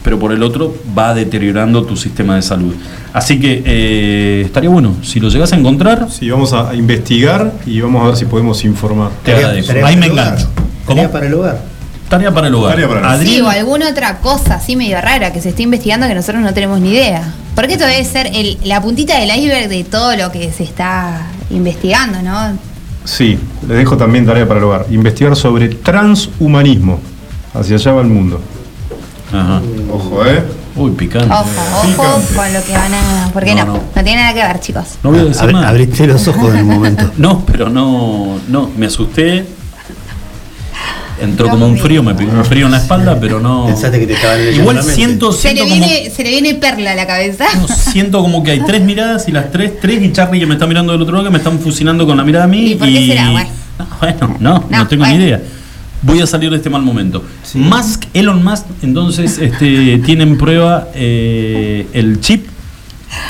pero por el otro va deteriorando tu sistema de salud. Así que eh, estaría bueno, si lo llegas a encontrar, Sí, vamos a investigar y vamos a ver si podemos informar. te agradezco. Ahí me engancho. Tarea para el hogar. Tarea para el hogar. Tarea para el hogar. Adriel- Sí, o alguna otra cosa así medio rara que se esté investigando que nosotros no tenemos ni idea. Porque esto debe ser el- la puntita del iceberg de todo lo que se está investigando, ¿no? Sí, les dejo también tarea para el hogar. Investigar sobre transhumanismo. Hacia allá va el mundo. Ajá. Ojo, ¿eh? Uy, picante. Ojo, ojo con lo que van a. ¿Por qué No, no? no. No, tiene nada que ver, chicos. No voy a decir Abri- nada. abriste los ojos en un momento. No, pero no, no, me asusté. Entró como un frío, me pegó un frío en la espalda, pero no. Pensaste que te estaban leyendo Igual mente. siento, Se siento le, como, viene, se le viene perla a la cabeza. no, siento como que hay tres miradas y las tres, tres y Charlie que me está mirando del otro lado que me están fusilando con la mirada a mí. ¿Y por qué será? Bueno. No, bueno, no, no, No, tengo bueno. ni idea. Voy a salir de este mal momento. Musk, Elon Musk, entonces este, tiene en prueba eh, el chip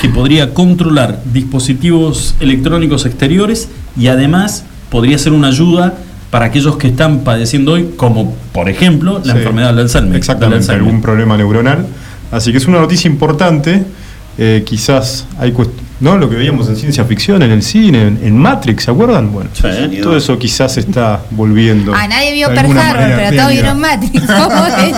que podría controlar dispositivos electrónicos exteriores y además podría ser una ayuda para aquellos que están padeciendo hoy, como por ejemplo la Sí. enfermedad del Alzheimer. Exactamente, del Alzheimer. algún problema neuronal. Así que es una noticia importante. Eh, quizás hay ¿no? lo que veíamos en ciencia ficción, en el cine, en, en Matrix, ¿se acuerdan? Bueno, Sí. todo eso quizás está volviendo. Ah, nadie vio Pearl Harbor, pero todos vieron Matrix. ¿Cómo es?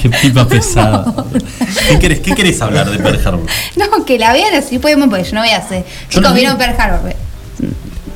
Qué pipa pesada. ¿Qué querés, ¿Qué querés hablar de Pearl Harbor? No, que la vean así podemos, porque yo no voy a hacer. Chicos, vi. vieron Pearl Harbor.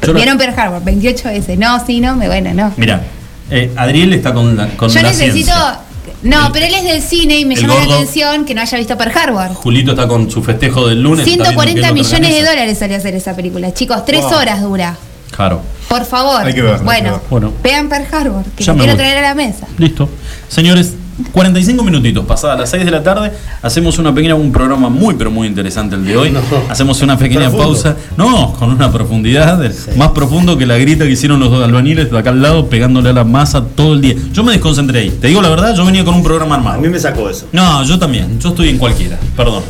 Yo Vieron Pearl Harbor 28 veces. No, sí, no, me bueno, no. Mira, eh, Adriel está con la, con Yo la necesito. ciencia. No, El- pero él es del cine y me llama la atención que no haya visto Pearl Harbor. Julito está con su festejo del lunes. está viendo qué 140 es lo que millones de dólares salió a hacer esa película. Chicos, tres Wow. horas dura. Claro. Por favor. Hay que hay que Bueno, vean Pearl Harbor, que Ya lo me quiero voy. traer a la mesa. Listo. Señores, 45 minutitos, pasadas las 6 de la tarde, hacemos una pequeña, un programa muy, pero muy interesante el de hoy. No. Hacemos una pequeña Profundo. pausa. No, con una profundidad del- más profundo que la grita que hicieron los dos albañiles de acá al lado, pegándole a la masa todo el día. Yo me desconcentré ahí. Te digo la verdad, yo venía con un programa A armado. mí me sacó eso. No, yo también. Yo estoy en cualquiera. Perdón.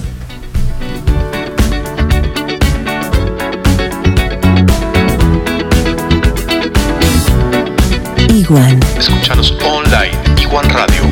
Iguan. Escúchanos online iguanradio.com.ar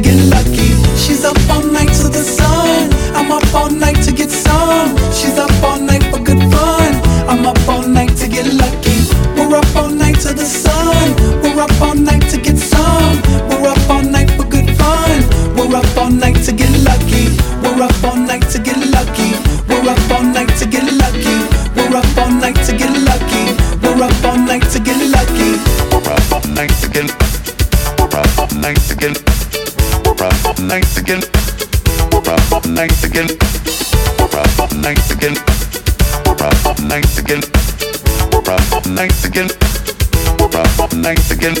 again. We're up all night again. We're up all night again. We're up all night again. We're up all night again. We're up all night again. We're up all night again. We're up all night again.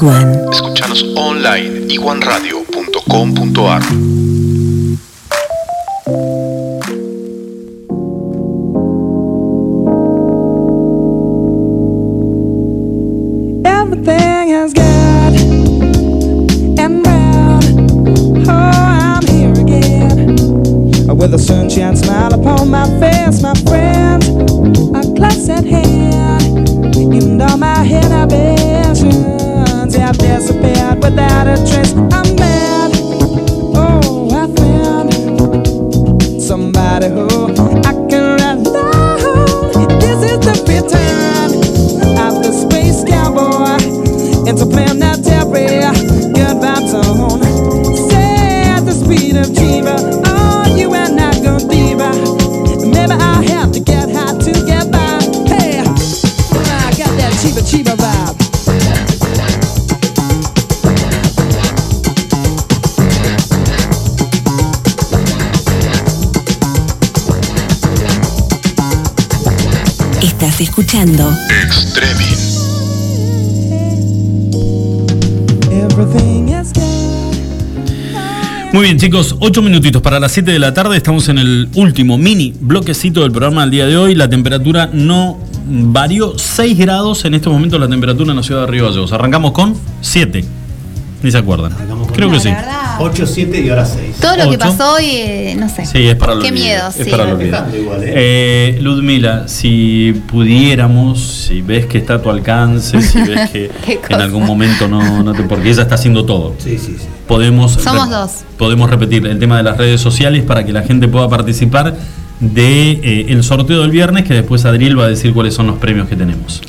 Iguan. Escúchanos online iguanradio.com.ar. Oh, with a sunshine smile upon my face, my friend. disappeared without a trace. I'm escuchando. Muy bien chicos, 8 minutitos para las 7 de la tarde, estamos en el último mini bloquecito del programa del día de hoy, la temperatura no varió 6 grados en este momento. La temperatura en la ciudad de Río Gallegos, arrancamos con 7, ni se acuerdan, creo que sí. 8, 7 y ahora 6. Todo lo que pasó hoy, eh, no sé. Sí, es para Qué miedo, es sí. para lo igual, ¿eh? Ludmila, si pudiéramos, si ves que está a tu alcance, si ves que en algún momento no, no te. Porque ella está haciendo todo. Sí, sí, sí. Podemos, Somos dos. Podemos repetir el tema de las redes sociales para que la gente pueda participar de eh, el sorteo del viernes, que después Adriel va a decir cuáles son los premios que tenemos.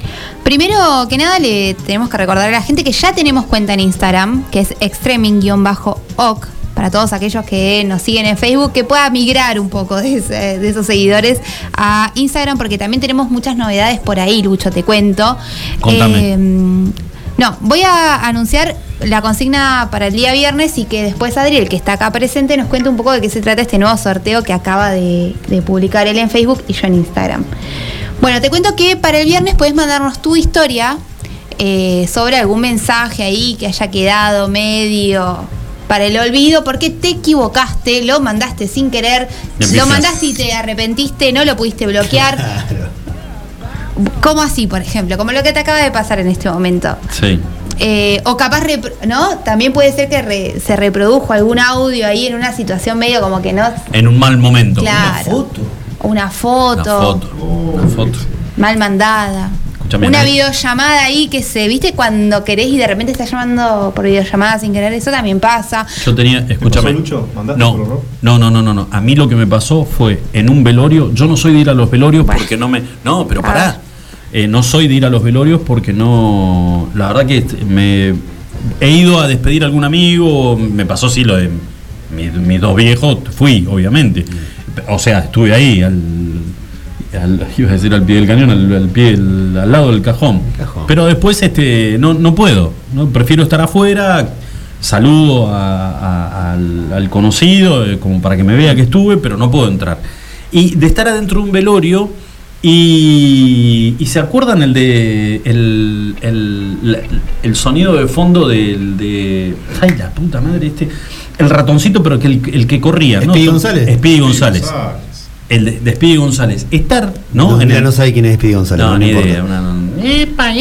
Primero que nada, le tenemos que recordar a la gente que ya tenemos cuenta en Instagram, que es extreming-oc, para todos aquellos que nos siguen en Facebook, que pueda migrar un poco de, esos seguidores a Instagram, porque también tenemos muchas novedades por ahí, Lucho, te cuento. Contame. Em, no, voy a anunciar la consigna para el día viernes y que después Adriel, que está acá presente, nos cuente un poco de qué se trata este nuevo sorteo que acaba de, publicar él en Facebook y yo en Instagram. Bueno, te cuento que para el viernes puedes mandarnos tu historia eh, sobre algún mensaje ahí que haya quedado medio para el olvido porque te equivocaste, lo mandaste sin querer, lo mandaste y te arrepentiste, no lo pudiste bloquear. ¿Cómo así, por ejemplo, como lo que te acaba de pasar en este momento. Sí. Eh, o capaz, ¿no? También puede ser que re se reprodujo algún audio ahí en una situación medio como que no. En un mal momento. Claro. Una foto. Una foto. Una foto. Una foto. Mal mandada. Una videollamada ahí que se, viste, cuando querés y de repente estás llamando por videollamada sin querer, eso también pasa. Yo tenía, escúchame. Pasó, no, no, no, no, no, no. A mí lo que me pasó fue en un velorio, yo no soy de ir a los velorios porque no me. No, pero pará. Eh, no soy de ir a los velorios porque no. La verdad que este, me. He ido a despedir a algún amigo, me pasó sí lo de mis mi dos viejos, fui, obviamente. O sea, estuve ahí al, al, iba a decir al pie del cañón, al, pie, el, al lado del cajón. Pero después este, no, no puedo, ¿no? prefiero estar afuera, saludo a, al, conocido, eh, como para que me vea que estuve, pero no puedo entrar. Y de estar adentro de un velorio, y, y se acuerdan el de el, el, el sonido de fondo del de. Ay, la puta madre, este. El ratoncito, pero que el, que corría, ¿no? Espí González. González. González. El de, González. Estar, ¿no? No, en el... no sabe quién es Speedy González. No, ni idea. Una, no... Epa,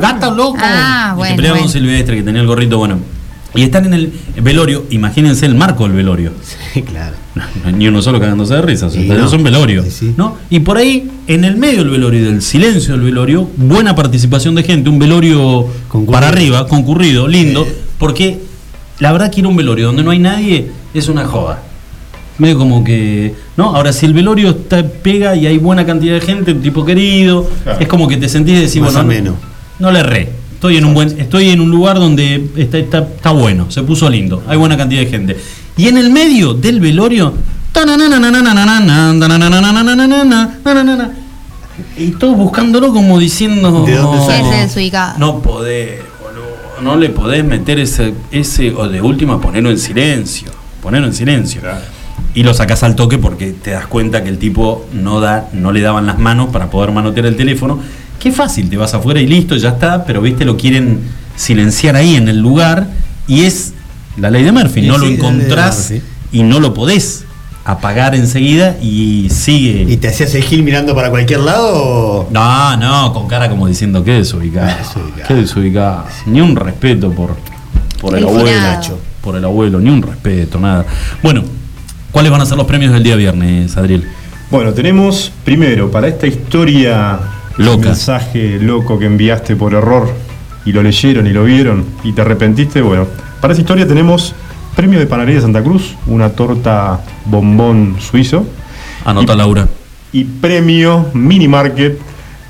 gato loco. Ah, bueno, ah, peleaba Silvestre, que tenía el gorrito bueno. Y estar en el velorio, imagínense el marco del velorio. Sí, claro. Ni uno solo cagándose de risas, sí, no. es un velorio. Sí, ¿no? Y por ahí, en el medio del velorio, del silencio del velorio, buena participación de gente, un velorio para arriba, concurrido, lindo, porque la verdad que ir un velorio donde no hay nadie es una joda medio como que. ¿No? Ahora, si el velorio está, pega y hay buena cantidad de gente, un tipo querido, claro. es como que te sentís y decís, Más bueno, menos. No, no, le erré. Estoy en, un buen, estoy en un lugar donde está, está, está bueno, se puso lindo, hay buena cantidad de gente. Y en el medio del velorio, y todos buscándolo como diciendo. ¿De dónde sale? No podés, boludo. No le podés meter ese. ese o de última, ponerlo en silencio. Ponerlo en silencio. Claro. Y lo sacás al toque porque te das cuenta que el tipo no da, no le daban las manos para poder manotear el teléfono. Qué fácil, te vas afuera y listo, ya está, pero viste, lo quieren silenciar ahí en el lugar y es la ley de Murphy, no lo sí, encontrás y no lo podés apagar enseguida y sigue. ¿Y te hacías el gil mirando para cualquier lado? o- No, no, con cara como diciendo que desubicado. Qué desubicado. Ni un respeto por, por el El abuelo. Por el abuelo, ni un respeto, nada. Bueno, ¿cuáles van a ser los premios del día viernes, Adriel? Bueno, tenemos primero para esta historia Loca. mensaje loco que enviaste por error y lo leyeron y lo vieron y te arrepentiste. Bueno, para esa historia tenemos premio de Panadería de Santa Cruz, una torta bombón suizo. Anota, Laura. Y premio Mini Market,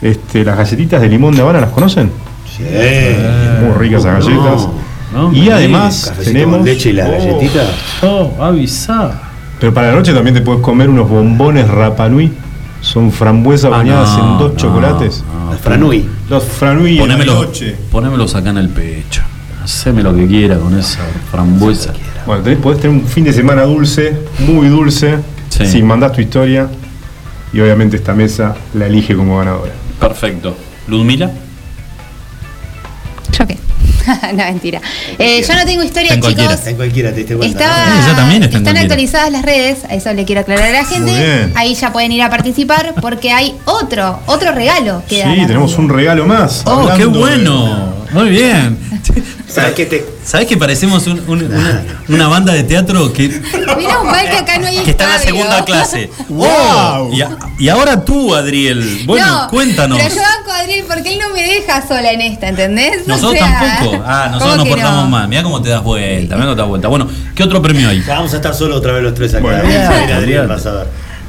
este, las galletitas de limón de Habana, ¿las conocen? Sí. Muy ricas esas galletas. No y además tenemos con leche y la Oh, galletita. Oh, avisa. Pero para la noche también te puedes comer unos bombones Rapanui. Son frambuesas Ah, bañadas no, en dos no, chocolates. no. Las Franui. Los Franui en la noche. Ponémelos acá en el pecho. Haceme lo que quiera con esa frambuesa. Bueno, tenés, podés tener un fin de semana dulce, muy dulce, Sí. si mandás tu historia. Y obviamente esta mesa la elige como ganadora. Perfecto. ¿Ludmila? No, mentira. Eh, yo no tengo historia, Está chicos. Está en cualquiera, te diste cuenta. Estaba- ella también está en están actualizadas las redes, a eso le quiero aclarar a la gente. Muy bien. Ahí ya pueden ir a participar porque hay otro, otro regalo que Sí, tenemos un regalo más. Oh, qué de- bueno. Muy bien. ¿Sabes qué te.? ¿Sabés que parecemos un- un- una, una banda de teatro que, Menos mal que acá no hay que está en la segunda clase? ¡Wow! Y, a- y ahora tú, Adriel. Bueno, No, cuéntanos. Pero yo banco a Adriel porque él no me deja sola en esta, ¿entendés? O Nosotros sea, tampoco. Ah, ¿cómo nosotros nos que portamos no? mal. Mirá cómo te das vuelta, mirá cómo te das vuelta. Bueno, ¿qué otro premio hay? Ya vamos a estar solo otra vez los tres acá. Bueno. Vamos a ir, Bien, Adrián, Adrián. vas a ver.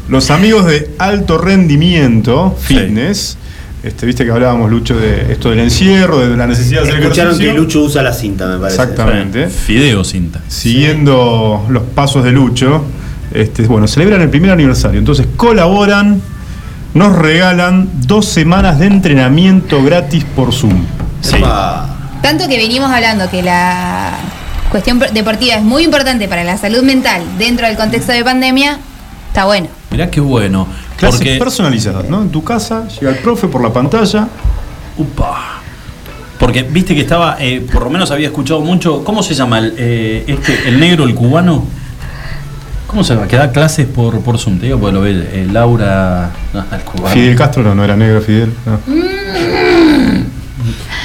Los amigos de alto rendimiento, Sí. Este, Viste que hablábamos, Lucho, de esto del encierro, de la necesidad de hacer Escucharon que. Lucho usa la cinta, me parece. Exactamente. Fideo cinta. Siguiendo los pasos de Lucho, este, bueno, celebran el primer aniversario. Entonces colaboran, nos regalan dos semanas de entrenamiento gratis por Zoom. Sí. Tanto que venimos hablando que la cuestión deportiva es muy importante para la salud mental dentro del contexto de pandemia, está bueno. Mirá qué bueno. Clases Porque. personalizadas, ¿no? En tu casa, llega el profe por la pantalla. Upa. Porque viste que estaba, eh, por lo menos había escuchado mucho. ¿Cómo se llama el, eh, este, el negro, el cubano? ¿Cómo se llama? Que da clases por, por Zoom, te digo, porque lo ve eh, Laura. No, el cubano. Fidel Castro no, no era negro Fidel. no.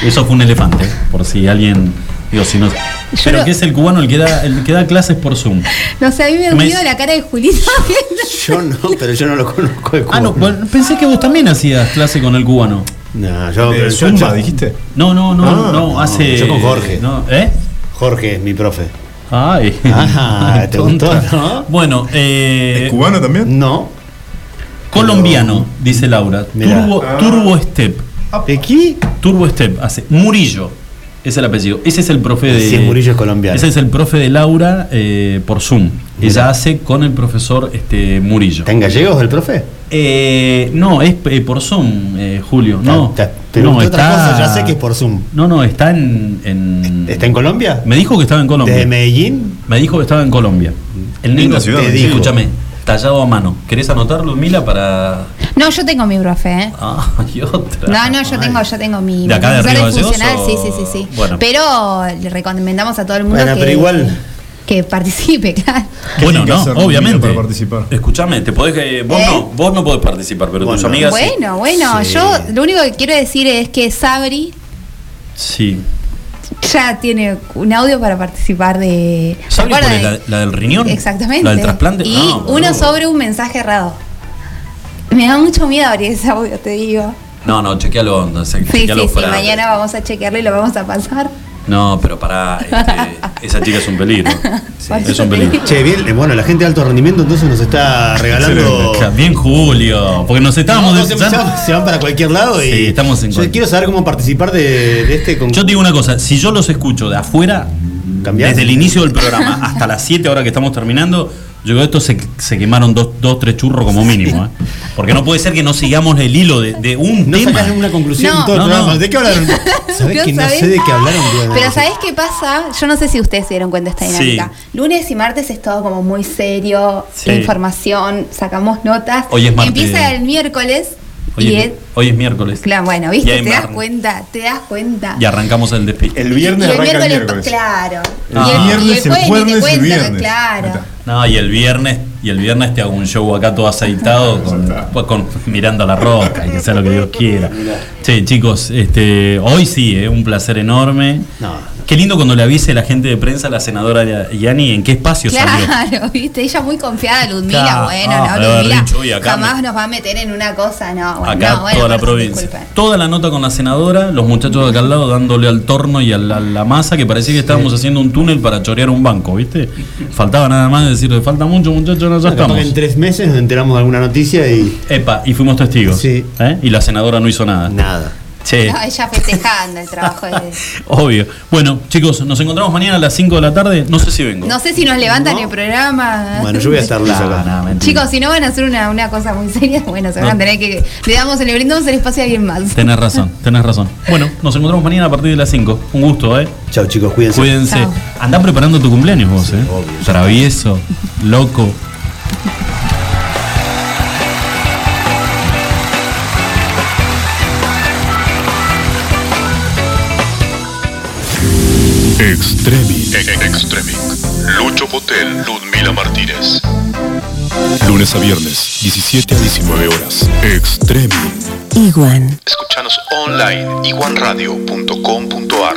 Eso fue un elefante, por si alguien. Digo, si no. Pero lo- que es el cubano el que da, el que da clases por Zoom. No sé, a mí me Me- olvidó la cara de Julito. Yo no, pero yo no lo conozco de Ah, no, bueno, pensé que vos también hacías clase con el cubano. No, yo, Eh, Zumba, yo- dijiste. No, no, no, Ah, no, no, hace. yo con Jorge. No, ¿Eh? Jorge es mi profe. Ay. Ah, ¿te gustó, no? Bueno, eh, ¿Es cubano también? No. colombiano, dice Laura. Mirá. Turbo, Ah. Turbo Step. ¿De qué? Turbo Step hace. Murillo. Es el apellido. Ese es el profe de. Murillo es colombiano. Ese es el profe de Laura eh, por Zoom. Ella hace con el profesor este, Murillo. ¿Está en gallegos el profe? Eh, no, es eh, por Zoom, eh, Julio. No, Está- está- pero no, otra cosa, ya sé que es por Zoom. No, no, está en, en- ¿Está en Colombia? Me dijo que estaba en Colombia. ¿Desde Medellín? Me dijo que estaba en Colombia. El Linda negro te dijo. Escúchame, tallado a mano. ¿Querés anotarlo, Mila, para. No, yo tengo mi profe, ¿eh? Ah, y otra. No, no, yo tengo, yo tengo mi, ¿De acá de Río funcional, sí, o- sí, sí, sí. Bueno. Pero le recomendamos a todo el mundo Bueno, que, pero igual- que participe, claro. ¿Qué Bueno, no, obviamente. para participar? Escúchame, te podés, eh, vos, ¿Eh? no, vos no podés participar, pero tus Bueno. amigas. sí. Bueno, bueno, Sí. yo lo único que quiero decir es que Sabri Sí. Ya tiene un audio para participar de. ¿se ¿Sabes cuál acuerdan? es la, la del riñón? Exactamente. ¿La del trasplante? Y No, uno sobre un mensaje errado. Me da mucho miedo abrir ese audio, te digo. No, no, chequealo onda. Sí, chequealo sí, mañana vamos a chequearlo y lo vamos a pasar. No, pero pará, este, esa chica es un peligro. Por es un peligro. Che, bien, eh, bueno, la gente de alto rendimiento entonces nos está regalando. Bien, Julio, porque nos estábamos No, no, se, van, para cualquier lado y. Sí, estamos en Yo quiero saber cómo participar de, de este con- Yo te digo una cosa, si yo los escucho de afuera, ¿Cambiás? desde el inicio del programa hasta las 7 ahora que estamos terminando, yo creo que estos se, se quemaron dos, dos, tres churros como mínimo. ¿eh? Porque no puede ser que no sigamos el hilo de, de un No tema. sacas una conclusión No. en todo el No, programa. no. ¿De qué hablaron? ¿Sabés No que no sabés. sé de qué hablaron? Pero no. ¿sabés qué pasa? Yo no sé si ustedes se dieron cuenta de esta Sí. dinámica. Lunes y martes es todo como muy serio, Sí. información, sacamos notas. Hoy es martes. Empieza el miércoles Hoy, y es, es... hoy es miércoles. Claro, bueno, Y ¿viste? Te das cuenta, te das cuenta. Y arrancamos el despiste. El Y viernes el arranca el miércoles, claro. Ah. Y el, y Viernes, el el jueves ni jueves, te el viernes. Claro. No, y el viernes, y el viernes te hago un show acá todo aceitado con, pues, con- mirando a la roca y que sea lo que Dios quiera. Sí, chicos, este, hoy sí, eh, un placer enorme. No, Qué lindo cuando le avise la gente de prensa a la senadora Yani en qué espacio salió. Claro, viste, ella muy confiada, Ludmila, Claro. bueno, Ah, no, Ludmila dicho, "Uy, acá jamás me- nos va a meter en una cosa, no, bueno, Acá no, bueno, toda la provincia. disculpen. Toda la nota con la senadora, los muchachos de acá al lado dándole al torno y a la, masa que parecía que estábamos haciendo un túnel para chorear un banco, ¿viste? Faltaba nada más decir, falta mucho muchachos, no, estamos. en tres meses nos enteramos de alguna noticia y. Epa, y fuimos testigos. Sí. ¿eh? Y la senadora no hizo nada. Nada. Sí. No, ella festejando el trabajo de... Obvio. Bueno, chicos, nos encontramos mañana a las 5 de la tarde. No sé si vengo. No sé si nos levantan el programa. Bueno, yo voy a estar listo acá. Chicos, si no van a hacer una, una cosa muy seria, bueno, se van a tener que. Le damos, le brindamos el espacio a alguien más. Tenés razón, tenés razón. Bueno, nos encontramos mañana a partir de las 5. Un gusto, ¿eh? Chao, chicos, cuídense. Cuídense. Chao. Andá preparando tu cumpleaños vos, ¿eh? Travieso, loco. Extremic. Extremic. Lucho Potel, Ludmila Martínez. Lunes a viernes, 17 a 19 horas. Extremic. Iguan. Escuchanos online iguanradio.com.ar